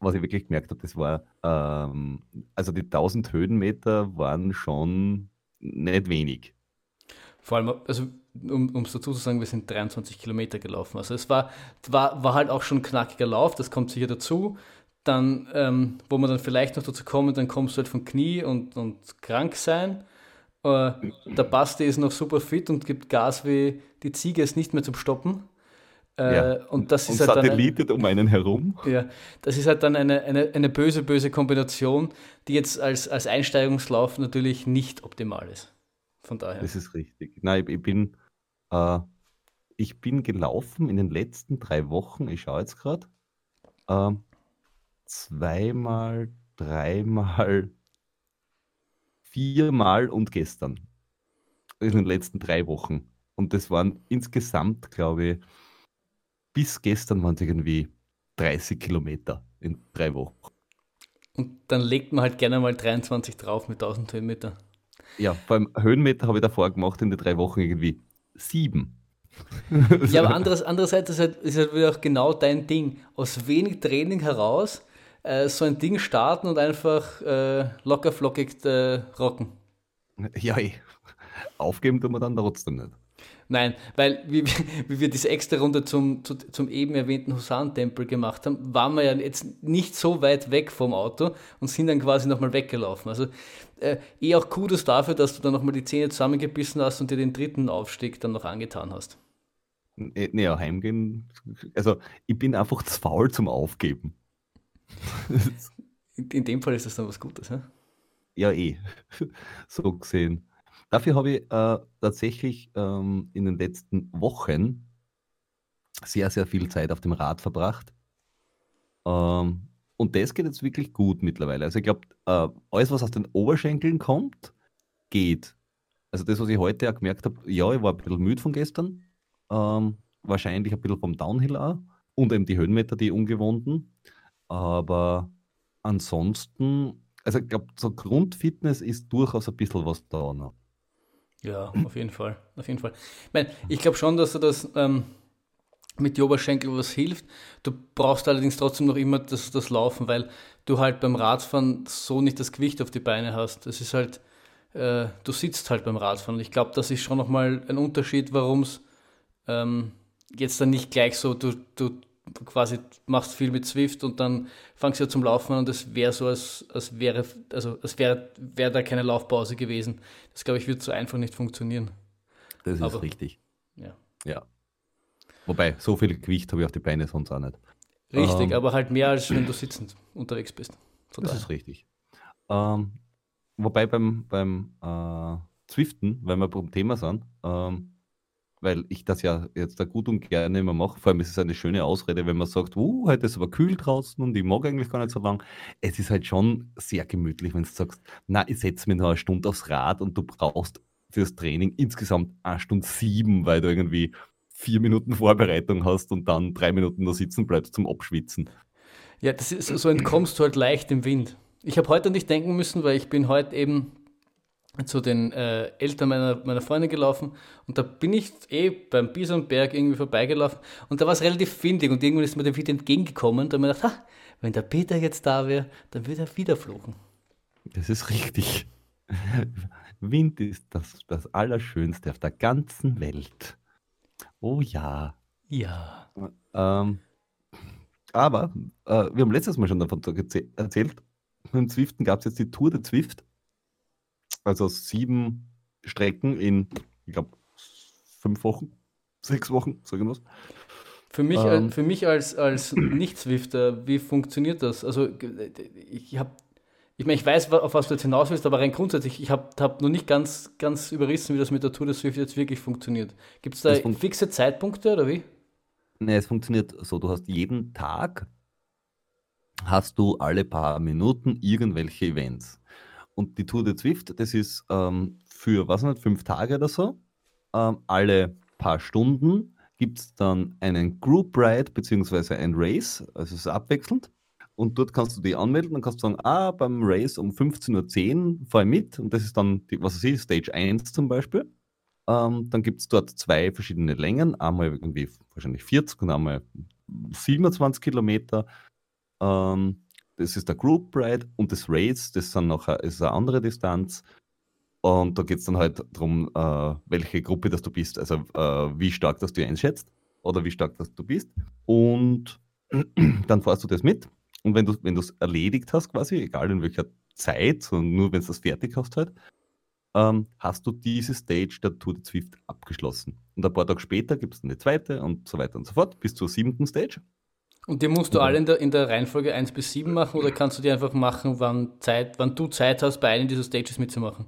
Was ich wirklich gemerkt habe, das war, ähm, also die 1000 Höhenmeter waren schon nicht wenig. Vor allem, also um es dazu zu sagen, wir sind 23 Kilometer gelaufen. Also es war, war, war halt auch schon ein knackiger Lauf, das kommt sicher dazu. Dann, ähm, wo man dann vielleicht noch dazu kommt, dann kommst du halt von Knie und, und krank sein. Äh, der Basti ist noch super fit und gibt Gas wie die Ziege ist nicht mehr zum Stoppen. Äh, ja. Und das ist und halt Satellitet um einen herum. Ja, das ist halt dann eine, eine, eine böse, böse Kombination, die jetzt als, als Einsteigungslauf natürlich nicht optimal ist. Von daher. Das ist richtig. Nein, ich bin, äh, ich bin gelaufen in den letzten drei Wochen, ich schaue jetzt gerade, äh, zweimal, dreimal, viermal und gestern. In den letzten drei Wochen. Und das waren insgesamt, glaube ich, bis gestern waren es irgendwie 30 Kilometer in drei Wochen. Und dann legt man halt gerne mal 23 drauf mit 1000 Höhenmeter. Ja, beim Höhenmeter habe ich davor gemacht in den drei Wochen irgendwie sieben. ja, aber anderes, andererseits ist halt, ist halt wieder auch genau dein Ding. Aus wenig Training heraus äh, so ein Ding starten und einfach äh, locker flockig äh, rocken. Ja, ey. aufgeben tun wir dann trotzdem nicht. Nein, weil wie, wie wir diese extra Runde zum, zu, zum eben erwähnten Husan-Tempel gemacht haben, waren wir ja jetzt nicht so weit weg vom Auto und sind dann quasi nochmal weggelaufen. Also äh, eh auch Kudos dafür, dass du dann nochmal die Zähne zusammengebissen hast und dir den dritten Aufstieg dann noch angetan hast. Naja, heimgehen, also ich bin einfach zu faul zum Aufgeben. In, in, dem Fall ist das dann was Gutes, ja? Ja, eh. so gesehen. Dafür habe ich äh, tatsächlich ähm, in den letzten Wochen sehr, sehr viel Zeit auf dem Rad verbracht. Ähm, und das geht jetzt wirklich gut mittlerweile. Also ich glaube, äh, alles, was aus den Oberschenkeln kommt, geht. Also das, was ich heute auch gemerkt habe, ja, ich war ein bisschen müde von gestern. Ähm, wahrscheinlich ein bisschen vom Downhill auch. Und eben die Höhenmeter, die ungewohnten. Aber ansonsten, also ich glaube, so Grundfitness ist durchaus ein bisschen was da noch. Ja, auf jeden Fall. Auf jeden Fall. Ich, mein, ich glaube schon, dass er das ähm, mit die Oberschenkel was hilft. Du brauchst allerdings trotzdem noch immer das, das Laufen, weil du halt beim Radfahren so nicht das Gewicht auf die Beine hast. Das ist halt, äh, du sitzt halt beim Radfahren. Ich glaube, das ist schon nochmal ein Unterschied, warum es ähm, jetzt dann nicht gleich so, du, du quasi machst viel mit Swift und dann fangst du ja zum Laufen an und es wäre so, als, als wäre, also als wäre wär da keine Laufpause gewesen. Das glaube ich, wird so einfach nicht funktionieren. Das ist Aber, richtig. Ja. Ja. Wobei, so viel Gewicht habe ich auf die Beine sonst auch nicht. Richtig, ähm, aber halt mehr als wenn du sitzend unterwegs bist. Von das daher. ist richtig. Ähm, wobei beim, beim äh, Zwiften, weil wir beim Thema sind, ähm, weil ich das ja jetzt da gut und gerne immer mache. Vor allem ist es eine schöne Ausrede, wenn man sagt, uh, heute ist aber kühl draußen und ich mag eigentlich gar nicht so lang. Es ist halt schon sehr gemütlich, wenn du sagst, na, ich setze mich noch eine Stunde aufs Rad und du brauchst fürs Training insgesamt eine Stunde sieben, weil du irgendwie vier Minuten Vorbereitung hast und dann drei Minuten da sitzen bleibst zum Abschwitzen. Ja, das ist so entkommst du halt leicht im Wind. Ich habe heute nicht denken müssen, weil ich bin heute eben zu den äh, Eltern meiner, meiner Freundin gelaufen und da bin ich eh beim Bisonberg irgendwie vorbeigelaufen und da war es relativ windig und irgendwann ist mir der Wind entgegengekommen und da habe ich gedacht, ha, wenn der Peter jetzt da wäre, dann würde er wieder fluchen. Das ist richtig. Wind ist das, das Allerschönste auf der ganzen Welt. Oh ja. Ja. Ähm, aber äh, wir haben letztes Mal schon davon erzählt, mit Zwiften gab es jetzt die Tour de Zwift also sieben Strecken in, ich glaube, fünf Wochen, sechs Wochen, so irgendwas. Für mich, ähm, für mich als, als Nicht-Swifter, wie funktioniert das? Also ich habe, ich meine, ich weiß, auf was du jetzt hinaus willst, aber rein grundsätzlich, ich habe hab noch nicht ganz, ganz überrissen, wie das mit der Tour de Swift jetzt wirklich funktioniert. Gibt es da fixe Zeitpunkte oder wie? Nee, es funktioniert so, du hast jeden Tag, hast du alle paar Minuten irgendwelche Events. Und die Tour de Zwift, das ist ähm, für, was nicht, fünf Tage oder so. Ähm, alle paar Stunden gibt es dann einen Group Ride bzw. ein Race, also es ist abwechselnd. Und dort kannst du dich anmelden und kannst sagen, ah, beim Race um 15.10 Uhr fahre ich mit. Und das ist dann, die, was weiß ich, Stage 1 zum Beispiel. Ähm, dann gibt es dort zwei verschiedene Längen, einmal irgendwie wahrscheinlich 40 und einmal 27 Kilometer. Ähm, das ist der Group Ride und das Race, das sind eine, ist eine andere Distanz. Und da geht es dann halt darum, äh, welche Gruppe das du bist, also äh, wie stark das du einschätzt oder wie stark das du bist. Und dann fährst du das mit. Und wenn du wenn es erledigt hast, quasi, egal in welcher Zeit, sondern nur wenn du das fertig hast halt, ähm, hast du diese Stage der Tour de Zwift abgeschlossen. Und ein paar Tage später gibt es eine zweite und so weiter und so fort, bis zur siebten Stage. Und die musst du alle in der, in der Reihenfolge 1 bis 7 machen oder kannst du die einfach machen, wann, Zeit, wann du Zeit hast, bei einem dieser Stages mitzumachen?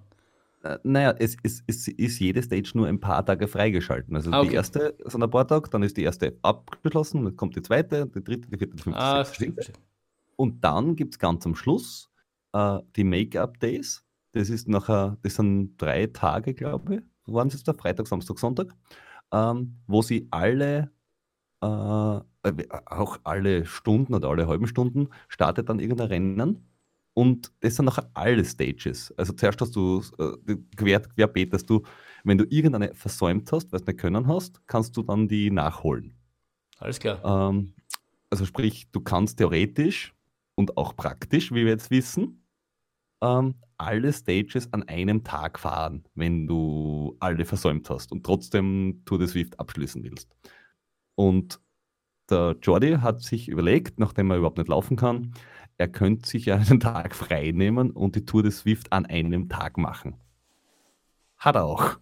Äh, naja, es, es, es ist jede Stage nur ein paar Tage freigeschalten. Also ah, okay. die erste sind ein paar Tage, dann ist die erste abgeschlossen, dann kommt die zweite, die dritte, die vierte, die fünfte, ah, verstehe. Und dann gibt es ganz am Schluss äh, die Make-up-Days. Das ist nachher, das sind drei Tage, glaube ich, waren es da, Freitag, Samstag, Sonntag, ähm, wo sie alle äh, äh, auch alle Stunden oder alle halben Stunden startet dann irgendein Rennen und das sind nachher alle Stages. Also zuerst hast du äh, quer, querbeet, dass du, wenn du irgendeine versäumt hast, was du nicht können hast, kannst du dann die nachholen. Alles klar. Ähm, also sprich, du kannst theoretisch und auch praktisch, wie wir jetzt wissen, ähm, alle Stages an einem Tag fahren, wenn du alle versäumt hast und trotzdem Tour de Swift abschließen willst. Und der Jordi hat sich überlegt, nachdem er überhaupt nicht laufen kann, er könnte sich ja einen Tag frei nehmen und die Tour de Swift an einem Tag machen. Hat er auch.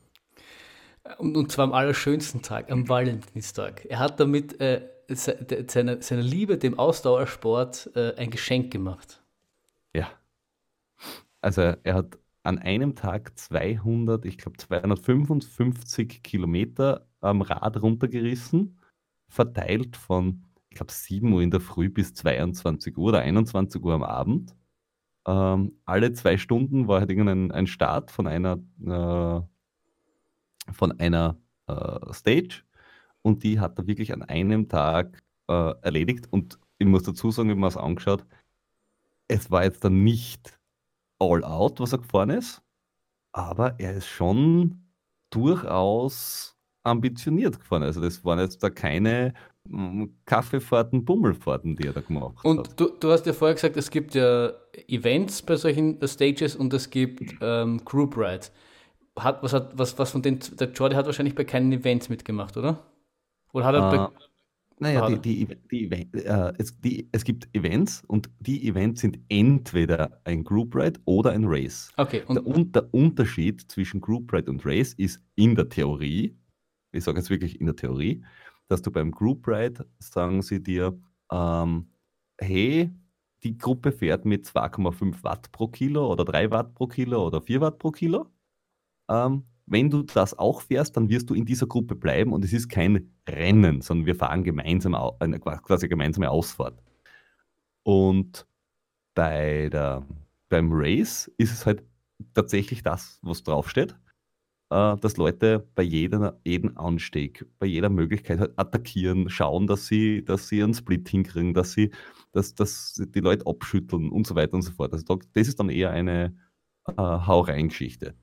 Und, und zwar am allerschönsten Tag, am Valentinstag. Er hat damit äh, seiner seine Liebe dem Ausdauersport äh, ein Geschenk gemacht. Ja. Also er hat an einem Tag 200, ich glaube 255 Kilometer am Rad runtergerissen, verteilt von, ich glaube 7 Uhr in der Früh bis 22 Uhr oder 21 Uhr am Abend. Ähm, alle zwei Stunden war halt irgendein ein Start von einer, äh, von einer äh, Stage und die hat er wirklich an einem Tag äh, erledigt. Und ich muss dazu sagen, habe mir das angeschaut, es war jetzt dann nicht all out, was er gefahren ist, aber er ist schon durchaus ambitioniert gefahren. Also das waren jetzt da keine mm, Kaffeefahrten, Bummelfahrten, die er da gemacht und hat. Und du, du, hast ja vorher gesagt, es gibt ja Events bei solchen Stages und es gibt ähm, Group Rides. Hat, was, hat, was, was von den, der Jordi hat wahrscheinlich bei keinen Events mitgemacht, oder? Oder hat er äh, naja, die, die, die, äh, es, die, es gibt Events und die Events sind entweder ein Group Ride oder ein Race. Okay. Und der, der Unterschied zwischen Group Ride und Race ist in der Theorie, ich sage jetzt wirklich in der Theorie, dass du beim Group Ride sagen sie dir, ähm, hey, die Gruppe fährt mit 2,5 Watt pro Kilo oder 3 Watt pro Kilo oder 4 Watt pro Kilo. Ähm, wenn du das auch fährst, dann wirst du in dieser Gruppe bleiben und es ist kein Rennen, sondern wir fahren gemeinsam eine quasi gemeinsame Ausfahrt. Und bei der, beim Race ist es halt tatsächlich das, was draufsteht, dass Leute bei jeder, jedem Anstieg, bei jeder Möglichkeit halt attackieren, schauen, dass sie, dass sie einen Split hinkriegen, dass sie, dass, dass die Leute abschütteln und so weiter und so fort. Also das ist dann eher eine äh, Haureiengeschichte.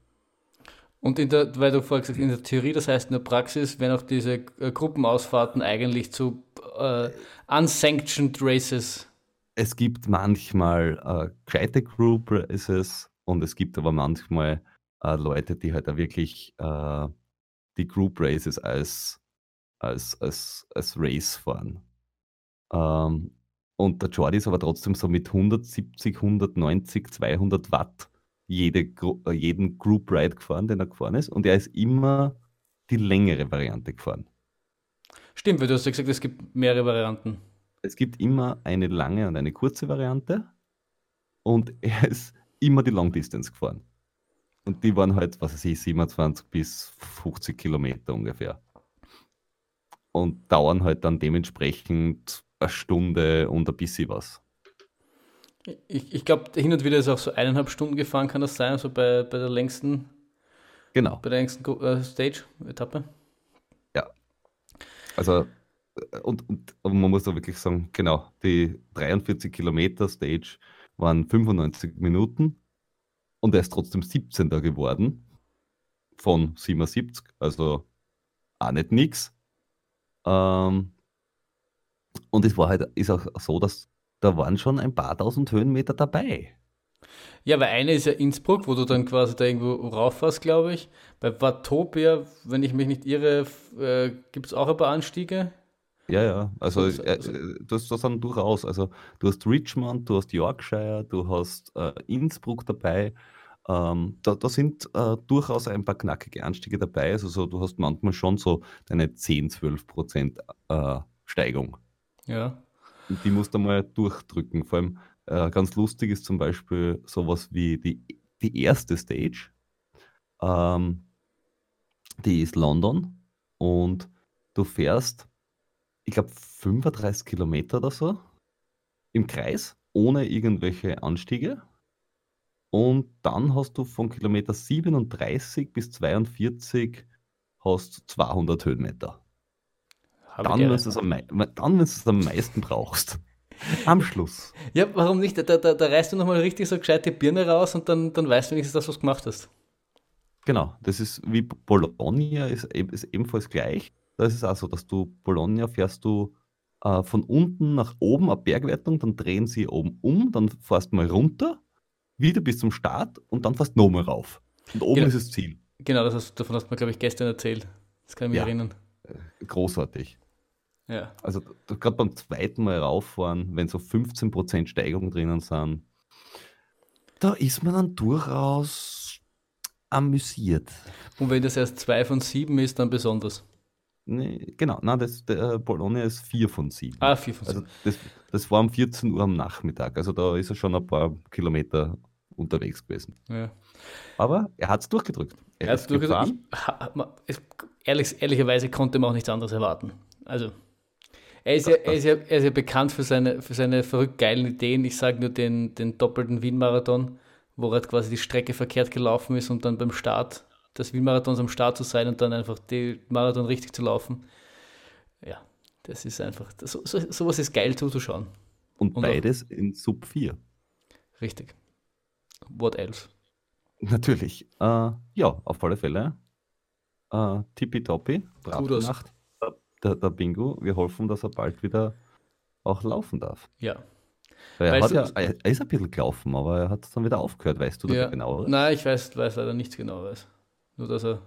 Und in der, weil du vorher gesagt hast, in der Theorie, das heißt in der Praxis, werden auch diese äh, Gruppenausfahrten eigentlich zu äh, unsanctioned Races. Es gibt manchmal äh, gescheite Group Races und es gibt aber manchmal äh, Leute, die halt da wirklich äh, die Group Races als, als, als, als Race fahren. Ähm, und der Jordi ist aber trotzdem so mit 170, 190, 200 Watt jede, äh, jeden Group Ride gefahren, den er gefahren ist. Und er ist immer die längere Variante gefahren. Stimmt, weil du hast ja gesagt, es gibt mehrere Varianten. Es gibt immer eine lange und eine kurze Variante. Und er ist immer die Long Distance gefahren. Und die waren halt, was weiß ich, 27 bis 50 Kilometer ungefähr. Und dauern halt dann dementsprechend eine Stunde und ein bisschen was. Ich, ich glaube, hin und wieder ist auch so eineinhalb Stunden gefahren, kann das sein, also bei, bei der längsten, genau. bei der längsten äh, Stage, Etappe. Ja. Also, äh, und, und, und man muss da wirklich sagen, genau, die 43 Kilometer Stage waren 95 Minuten und er ist trotzdem 17. geworden von 77, also auch nicht nix. Ähm, und es war halt, ist auch so, dass da waren schon ein paar tausend Höhenmeter dabei. Ja, weil eine ist ja Innsbruck, wo du dann quasi da irgendwo rauffährst, glaube ich. Bei Watopia, wenn ich mich nicht irre, äh, gibt es auch ein paar Anstiege. Ja, ja, also äh, das, das sind durchaus, also du hast Richmond, du hast Yorkshire, du hast äh, Innsbruck dabei. Ähm, da, da sind äh, durchaus ein paar knackige Anstiege dabei. Also so, du hast manchmal schon so deine 10, 12 Prozent äh, Steigung. Ja. Und die musst du mal durchdrücken. Vor allem äh, ganz lustig ist zum Beispiel sowas wie die, die erste Stage. Ähm, die ist London und du fährst, ich glaube, 35 Kilometer oder so im Kreis, ohne irgendwelche Anstiege. Und dann hast du von Kilometer 37 bis 42 hast 200 Höhenmeter. Dann, wenn du es am, dann, es am meisten brauchst. Am Schluss. Ja, warum nicht? Da, da, da reißt du nochmal richtig so gescheite Birne raus und dann, dann weißt du wenigstens das, was du gemacht hast. Genau, das ist wie Bologna, ist, ist ebenfalls gleich. Da ist es auch so, dass du Bologna fährst du äh, von unten nach oben eine Bergwertung, dann drehen sie oben um, dann fährst du mal runter wieder bis zum Start und dann fast nochmal rauf. Und oben Genau. ist das Ziel. Genau, das hast, davon hast du mir, glaube ich, gestern erzählt. Das kann ich mich Ja. erinnern. Großartig. Ja. Also gerade beim zweiten Mal rauffahren, wenn so 15% Steigerung drinnen sind, da ist man dann durchaus amüsiert. Und wenn das erst zwei von sieben ist, dann besonders. Nee, genau, nein, das, der Bologna ist 4 von 7. Ah, vier von Also sieben. das, das war um 14 Uhr am Nachmittag, also da ist er schon ein paar Kilometer unterwegs gewesen. Ja. Aber er hat es durchgedrückt. Er hat's ist durchgesagt. gefahren. Ich, ha, ma- es, ehrlich, ehrlicherweise konnte man auch nichts anderes erwarten. Also, er ist ja, er ist ja, er ist ja bekannt für seine, für seine verrückt geilen Ideen. Ich sage nur den, den doppelten Wien-Marathon, wo er quasi die Strecke verkehrt gelaufen ist und dann beim Start des Wien-Marathons am Start zu sein und dann einfach den Marathon richtig zu laufen. Ja, das ist einfach, das, so, so, sowas ist geil zuzuschauen. Und, Und auch- beides in Sub 4. Richtig. What else? Natürlich. Äh, ja, auf alle Fälle. Äh, tippitoppi. Kudos. gemacht. Der, der Bingo. Wir hoffen, dass er bald wieder auch laufen darf. Ja. Er, Weißt hat du, ja, das- er ist ein bisschen gelaufen, aber er hat dann wieder aufgehört. Weißt du da ja. genau? Nein, ich weiß, weiß leider nichts genaues. Nur, dass er.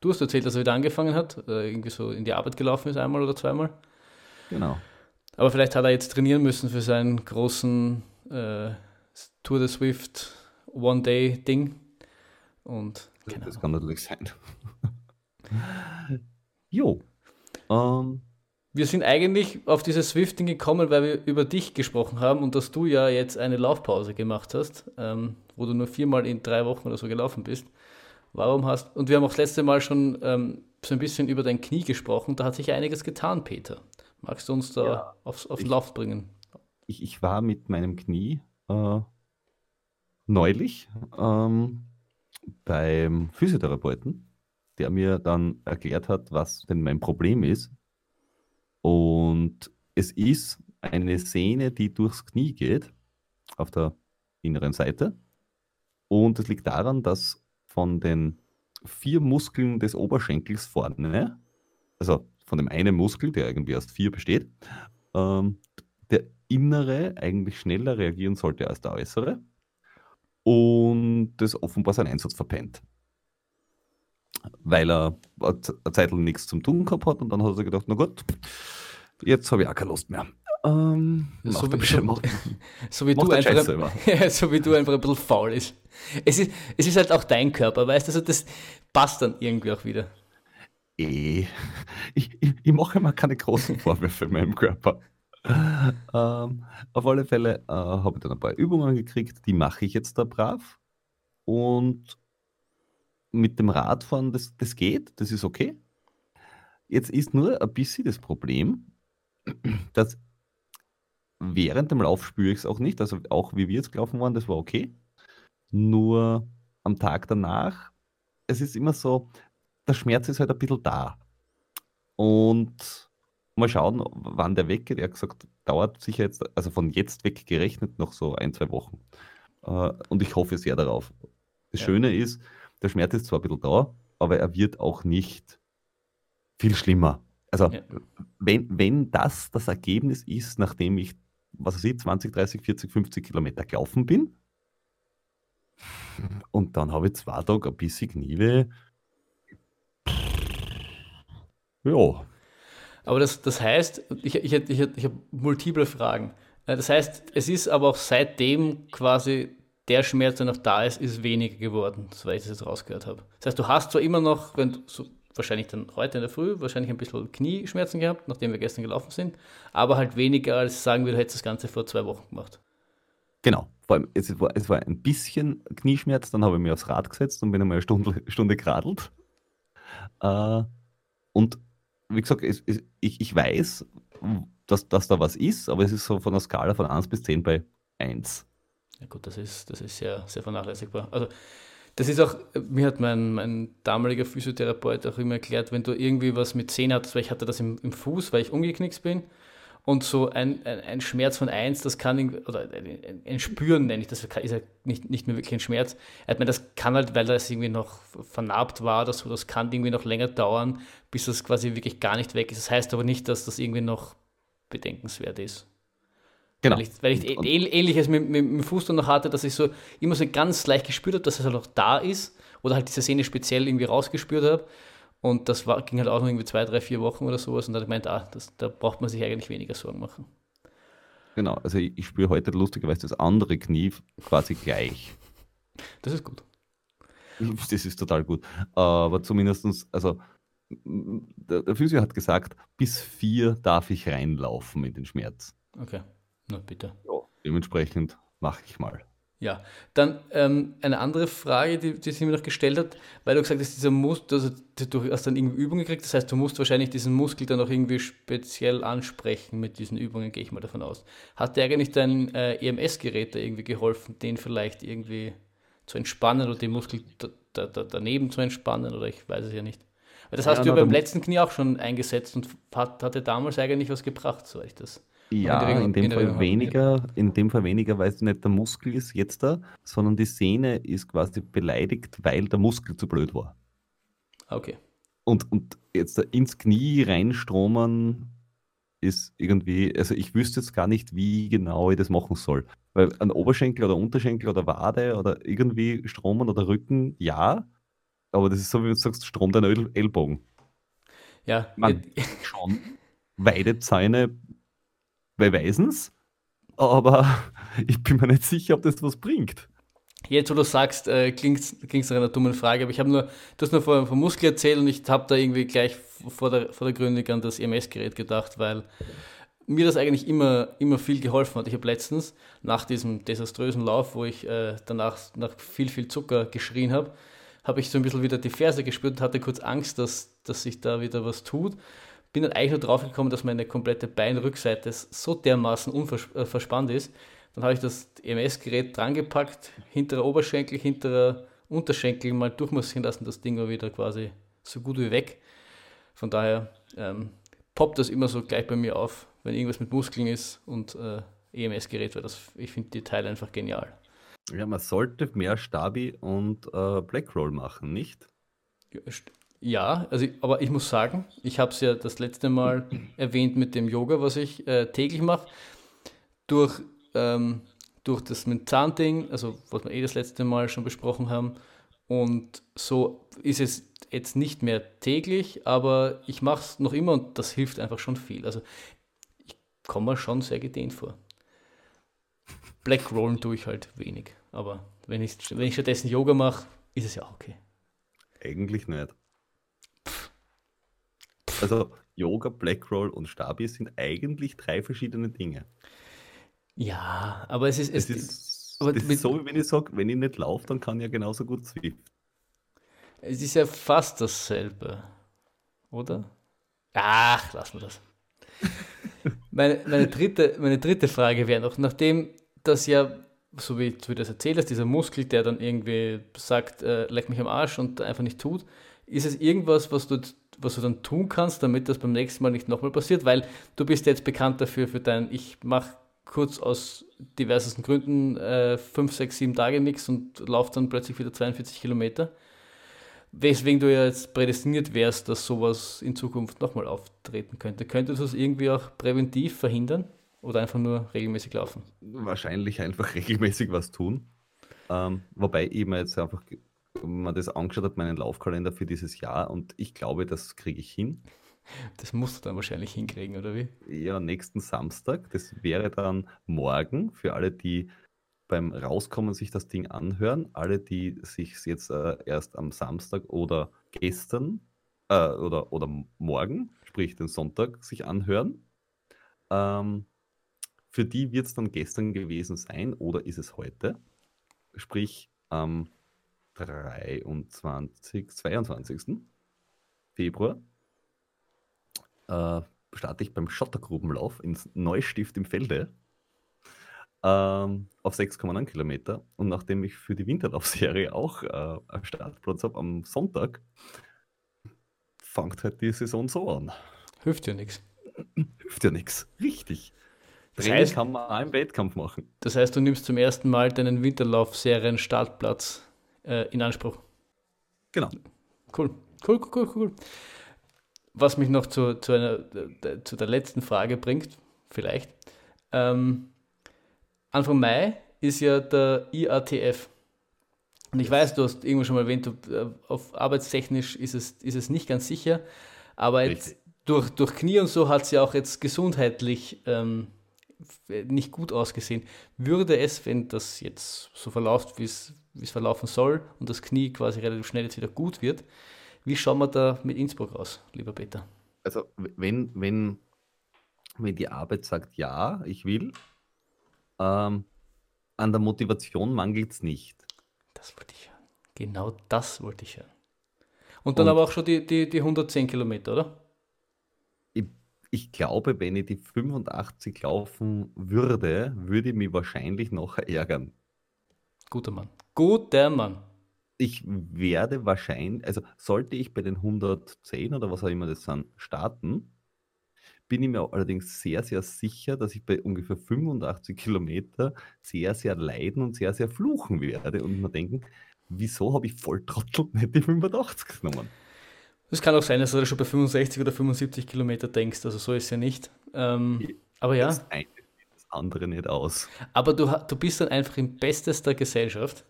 Du hast erzählt, dass er wieder angefangen hat, äh, irgendwie so in die Arbeit gelaufen ist, einmal oder zweimal. Genau. Aber vielleicht hat er jetzt trainieren müssen für seinen großen äh, Tour de Swift One-Day-Ding. Und keine das Ahnung. kann natürlich sein. jo. Ähm, Wir sind eigentlich auf dieses Swift-Ding gekommen, weil wir über dich gesprochen haben und dass du ja jetzt eine Laufpause gemacht hast, ähm, wo du nur viermal in drei Wochen oder so gelaufen bist. Warum hast und wir haben auch das letzte Mal schon ähm, so ein bisschen über dein Knie gesprochen. Da hat sich einiges getan, Peter. Magst du uns da Ja, aufs, auf den ich- Lauf bringen? ich, ich war mit meinem Knie äh, neulich ähm, beim Physiotherapeuten, der mir dann erklärt hat, was denn mein Problem ist. Und es ist eine Sehne, die durchs Knie geht, auf der inneren Seite. Und es liegt daran, dass von den vier Muskeln des Oberschenkels vorne, also von dem einen Muskel, der irgendwie aus vier besteht, ähm, der innere eigentlich schneller reagieren sollte als der äußere und das offenbar seinen Einsatz verpennt. Weil er eine Zeit lang nichts zum Tun gehabt hat und dann hat er gedacht, na gut, jetzt habe ich auch keine Lust mehr. Ähm, So wie- so- So wie, du einfach, ja, so wie du einfach ein bisschen faul ist. Es ist. Es ist halt auch dein Körper, weißt du? Also das passt dann irgendwie auch wieder. Eh, ich, ich, ich mache mir keine großen Vorwürfe meinem Körper. Ähm, auf alle Fälle äh, habe ich dann ein paar Übungen gekriegt, die mache ich jetzt da brav. Und mit dem Radfahren, das, das geht, das ist okay. Jetzt ist nur ein bisschen das Problem, dass während dem Lauf spüre ich es auch nicht. Also auch wie wir jetzt gelaufen waren, das war okay. Nur am Tag danach, es ist immer so, der Schmerz ist halt ein bisschen da. Und mal schauen, wann der weggeht. Er hat gesagt, dauert sicher jetzt, also von jetzt weg gerechnet, noch so ein, zwei Wochen. Äh, Und ich hoffe sehr darauf. Das Ja. Schöne ist, der Schmerz ist zwar ein bisschen da, aber er wird auch nicht viel schlimmer. Also, Ja. wenn, wenn das das Ergebnis ist, nachdem ich, was weiß ich, 20, 30, 40, 50 Kilometer gelaufen bin, und dann habe ich zwei Tage ein bisschen Knieweh, ja, Aber das, das heißt, ich, ich, ich, ich habe multiple Fragen. Äh, Das heißt, es ist aber auch seitdem quasi der Schmerz, der noch da ist, ist weniger geworden, soweit ich das jetzt rausgehört habe. Das heißt, du hast zwar immer noch, wenn du so, wahrscheinlich dann heute in der Früh, wahrscheinlich ein bisschen Knieschmerzen gehabt, nachdem wir gestern gelaufen sind, aber halt weniger als sagen wir, du hättest das Ganze vor zwei Wochen gemacht. Genau, vor allem, es war, es war ein bisschen Knieschmerz, dann habe ich mich aufs Rad gesetzt und bin einmal eine Stunde, Stunde geradelt. Äh, und wie gesagt, es, es, ich, ich weiß, dass, dass da was ist, aber es ist so von der Skala von 1 bis 10 bei 1. Ja gut, das ist, das ist sehr, sehr vernachlässigbar. Also das ist auch, mir hat mein, mein damaliger Physiotherapeut auch immer erklärt, wenn du irgendwie was mit Zehen hattest, weil ich hatte das im, im Fuß, weil ich umgeknickt bin und so ein, ein, ein Schmerz von 1, das kann, oder ein, ein- ein Spüren nenne ich, das ist ja nicht, nicht mehr wirklich ein Schmerz. Er hat mir das kann halt, weil das irgendwie noch vernarbt war oder so, das kann irgendwie noch länger dauern, bis das quasi wirklich gar nicht weg ist. Das heißt aber nicht, dass das irgendwie noch bedenkenswert ist. Genau. Weil ich, weil ich und, ähnliches mit, mit, mit, dem Fuß dann noch hatte, dass ich so immer so ganz leicht gespürt habe, dass es halt auch da ist oder halt diese Szene speziell irgendwie rausgespürt habe. Und das war, ging halt auch noch irgendwie zwei, drei, vier Wochen oder sowas. Und da habe ich gemeint, ah, das, da braucht man sich eigentlich weniger Sorgen machen. Genau, also ich, ich spüre heute lustigerweise das andere Knie quasi gleich. Das ist gut. Das ist total gut. Aber zumindest, also der, der Physio hat gesagt, bis vier darf ich reinlaufen in den Schmerz. Okay. Na bitte. Ja, dementsprechend mache ich mal. Ja, dann ähm, eine andere Frage, die, die sie mir noch gestellt hat, weil du gesagt hast, dieser Muskel, also du hast dann irgendwie Übungen gekriegt, das heißt, du musst wahrscheinlich diesen Muskel dann auch irgendwie speziell ansprechen mit diesen Übungen, gehe ich mal davon aus. Hat dir eigentlich dein äh, EMS-Gerät da irgendwie geholfen, den vielleicht irgendwie zu entspannen oder den Muskel da, da, daneben zu entspannen oder ich weiß es ja nicht. Weil das ja, hast du ja beim letzten Knie auch schon eingesetzt und hat, hatte damals eigentlich was gebracht, so ich das. Ja, in, dem Fall weniger, in dem Fall weniger, weil es nicht der Muskel ist jetzt da, sondern die Sehne ist quasi beleidigt, weil der Muskel zu blöd war. Okay. Und, und jetzt da ins Knie reinstromen ist irgendwie, also ich wüsste jetzt gar nicht, wie genau ich das machen soll. Weil ein Oberschenkel oder Unterschenkel oder Wade oder irgendwie Stromen oder Rücken, ja, aber das ist so, wie du sagst, Strom deiner Ellbogen. Ja. Man schon Weidezäune beweisen es, aber ich bin mir nicht sicher, ob das was bringt. Jetzt, wo du sagst, äh, klingt es nach einer dummen Frage, aber ich habe nur, du hast nur vom, vom Muskel erzählt und ich habe da irgendwie gleich vor der, vor der Gründung an das EMS-Gerät gedacht, weil mir das eigentlich immer, immer viel geholfen hat. Ich habe letztens nach diesem desaströsen Lauf, wo ich äh, danach nach viel, viel Zucker geschrien habe, habe ich so ein bisschen wieder die Ferse gespürt und hatte kurz Angst, dass, dass sich da wieder was tut bin dann eigentlich nur drauf gekommen, dass meine komplette Beinrückseite so dermaßen unverspannt äh, ist. Dann habe ich das EMS-Gerät drangepackt, hinterer Oberschenkel, hinterer Unterschenkel mal durchmassieren lassen, das Ding war wieder quasi so gut wie weg. Von daher ähm, poppt das immer so gleich bei mir auf, wenn irgendwas mit Muskeln ist und äh, EMS-Gerät, weil das, ich finde die Teile einfach genial. Ja, man sollte mehr Stabi und äh, Blackroll machen, nicht? Ja, ja, also, aber ich muss sagen, ich habe es ja das letzte Mal erwähnt mit dem Yoga, was ich äh, täglich mache. Durch, ähm, durch das mit Zahnding, also was wir eh das letzte Mal schon besprochen haben. Und so ist es jetzt nicht mehr täglich, aber ich mache es noch immer und das hilft einfach schon viel. Also ich komme mir schon sehr gedehnt vor. Black Rollen tue ich halt wenig, aber wenn ich, wenn ich stattdessen Yoga mache, ist es ja auch okay. Eigentlich nicht. Also Yoga, Blackroll und Stabi sind eigentlich drei verschiedene Dinge. Ja, aber es ist. Es, es ist, aber das ist so, wie wenn ich sage, wenn ich nicht laufe, dann kann ich ja genauso gut Swift. Es ist ja fast dasselbe, oder? Ach, lassen wir das. meine, meine, dritte, meine dritte Frage wäre noch, nachdem das ja, so wie du das erzählst, dieser Muskel, der dann irgendwie sagt, äh, leck mich am Arsch und einfach nicht tut, ist es irgendwas, was du was du dann tun kannst, damit das beim nächsten Mal nicht nochmal passiert, weil du bist jetzt bekannt dafür, für dein, ich mache kurz aus diversesten Gründen äh, 5, 6, 7 Tage nichts und laufe dann plötzlich wieder 42 Kilometer. Weswegen du ja jetzt prädestiniert wärst, dass sowas in Zukunft nochmal auftreten könnte. Könntest du das irgendwie auch präventiv verhindern oder einfach nur regelmäßig laufen? Wahrscheinlich einfach regelmäßig was tun. Ähm, wobei ich mir jetzt einfach man das angeschaut hat, meinen Laufkalender für dieses Jahr und ich glaube, das kriege ich hin. Das musst du dann wahrscheinlich hinkriegen, oder wie? Ja, nächsten Samstag. Das wäre dann morgen für alle, die beim Rauskommen sich das Ding anhören. Alle, die sich jetzt äh, erst am Samstag oder gestern äh, oder, oder morgen, sprich den Sonntag, sich anhören. Ähm, für die wird es dann gestern gewesen sein oder ist es heute? Sprich, am 23, 22. Februar äh, starte ich beim Schottergrubenlauf ins Neustift im Felde ähm, auf 6,9 Kilometer. Und nachdem ich für die Winterlaufserie auch äh, einen Startplatz habe am Sonntag, fängt halt die Saison so an. Hilft ja nichts. Hilft ja nichts. Richtig. Das Training heißt, kann man auch im Wettkampf machen. Das heißt, du nimmst zum ersten Mal deinen Winterlaufserien-Startplatz äh, in Anspruch. Genau. Cool. Cool, cool, cool, Was mich noch zu, zu, einer, zu der letzten Frage bringt, vielleicht. Ähm, Anfang Mai ist ja der IATF. Und ich weiß, du hast irgendwo schon mal erwähnt, du, äh, auf arbeitstechnisch ist es, ist es nicht ganz sicher, aber jetzt durch, durch Knie und so hat es ja auch jetzt gesundheitlich ähm, nicht gut ausgesehen. Würde es, wenn das jetzt so verläuft, wie es verlaufen soll und das Knie quasi relativ schnell jetzt wieder gut wird, wie schauen wir da mit Innsbruck aus, lieber Peter? Also wenn, wenn, wenn die Arbeit sagt, ja, ich will, ähm, an der Motivation mangelt es nicht. Das wollte ich hören. Genau das wollte ich hören. Und dann Und aber auch schon die, die, die 110 Kilometer, oder? Ich, glaube, wenn ich die 85 laufen würde, würde ich mich wahrscheinlich noch ärgern. Guter Mann. Guter Mann. Ich werde wahrscheinlich, also sollte ich bei den 110 oder was auch immer das sind, starten, bin ich mir allerdings sehr, sehr sicher, dass ich bei ungefähr 85 Kilometer sehr, sehr leiden und sehr, sehr fluchen werde und mir denken, wieso habe ich Volltrottel nicht die 85 genommen? Es kann auch sein, dass du schon bei 65 oder 75 Kilometer denkst, also so ist es ja nicht. Ähm, aber ja. Das eine das andere nicht aus. Aber du, du bist dann einfach in bestester Gesellschaft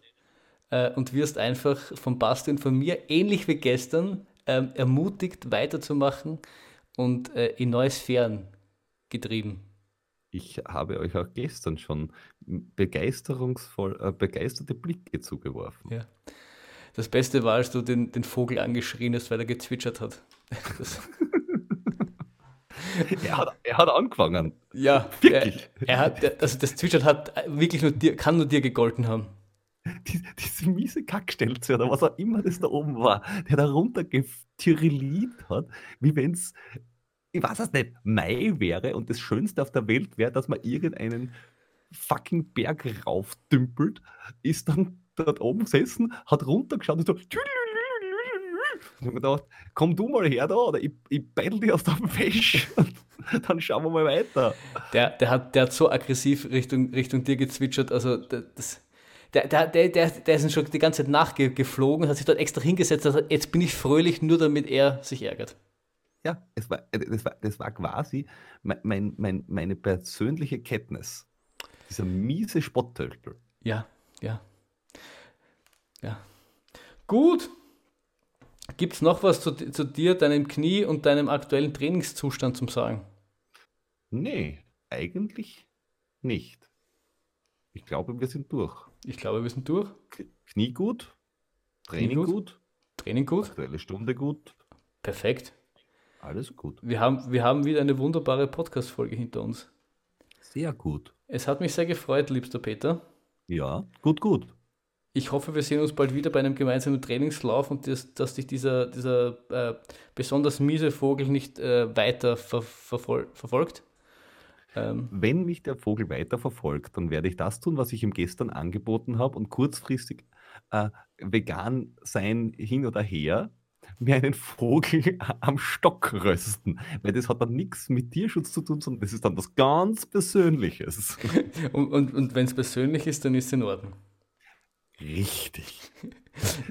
äh, und wirst einfach von Basti und von mir, ähnlich wie gestern, ähm, ermutigt weiterzumachen und äh, in neue Sphären getrieben. Ich habe euch auch gestern schon begeisterungsvoll, äh, begeisterte Blicke zugeworfen. Ja. Das Beste war, als du den, den Vogel angeschrien hast, weil er gezwitschert hat. er, hat er hat angefangen. Ja, wirklich. Er, er hat, also das Zwitschern hat wirklich nur dir, kann nur dir gegolten haben. Die, diese miese Kackstelze oder was auch immer das da oben war, der da runtergetyriliert hat, wie wenn es, ich weiß es nicht, Mai wäre und das Schönste auf der Welt wäre, dass man irgendeinen fucking Berg raufdümpelt, ist dann dort oben gesessen, hat runtergeschaut und so und ich gedacht, komm du mal her da oder ich, ich battle dich aus dem Fisch und dann schauen wir mal weiter. Der, der, hat, der hat so aggressiv Richtung, Richtung dir gezwitschert, also das, der, der, der, der, der ist schon die ganze Zeit nachgeflogen, hat sich dort extra hingesetzt, also jetzt bin ich fröhlich, nur damit er sich ärgert. Ja, es war, das, war, das war quasi mein, mein, meine persönliche Kenntnis. Dieser miese Spotttölpel. Ja, ja. Ja. Gut. Gibt es noch was zu, zu dir, deinem Knie und deinem aktuellen Trainingszustand zum Sagen? Nee, eigentlich nicht. Ich glaube, wir sind durch. Ich glaube, wir sind durch. Knie gut, Training Knie gut, gut, Training gut, aktuelle Stunde gut. Perfekt. Alles gut. Wir haben, wir haben wieder eine wunderbare Podcast-Folge hinter uns. Sehr gut. Es hat mich sehr gefreut, liebster Peter. Ja, gut, gut. Ich hoffe, wir sehen uns bald wieder bei einem gemeinsamen Trainingslauf und das, dass dich dieser, dieser äh, besonders miese Vogel nicht äh, weiter ver verfol verfolgt. Ähm, Wenn mich der Vogel weiter verfolgt, dann werde ich das tun, was ich ihm gestern angeboten habe und kurzfristig äh, vegan sein hin oder her, mir einen Vogel am Stock rösten. Weil das hat dann nichts mit Tierschutz zu tun, sondern das ist dann was ganz Persönliches. und und, und wenn es persönlich ist, dann ist es in Ordnung. Richtig.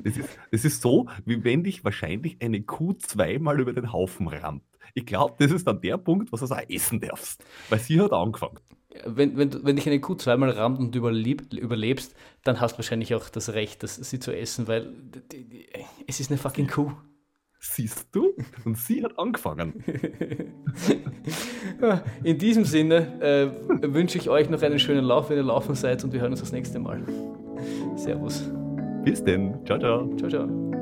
Das ist, das ist so, wie wenn dich wahrscheinlich eine Kuh zweimal über den Haufen rammt. Ich glaube, das ist dann der Punkt, was du auch essen darfst. Weil sie hat angefangen. Wenn, wenn, wenn dich eine Kuh zweimal rammt und überleb, überlebst, dann hast du wahrscheinlich auch das Recht, das, sie zu essen, weil die, die, es ist eine fucking Kuh. Siehst du? Und sie hat angefangen. In diesem Sinne äh, wünsche ich euch noch einen schönen Lauf, wenn ihr laufen seid und wir hören uns das nächste Mal. Servus. Bis denn. Ciao, ciao. Ciao, ciao.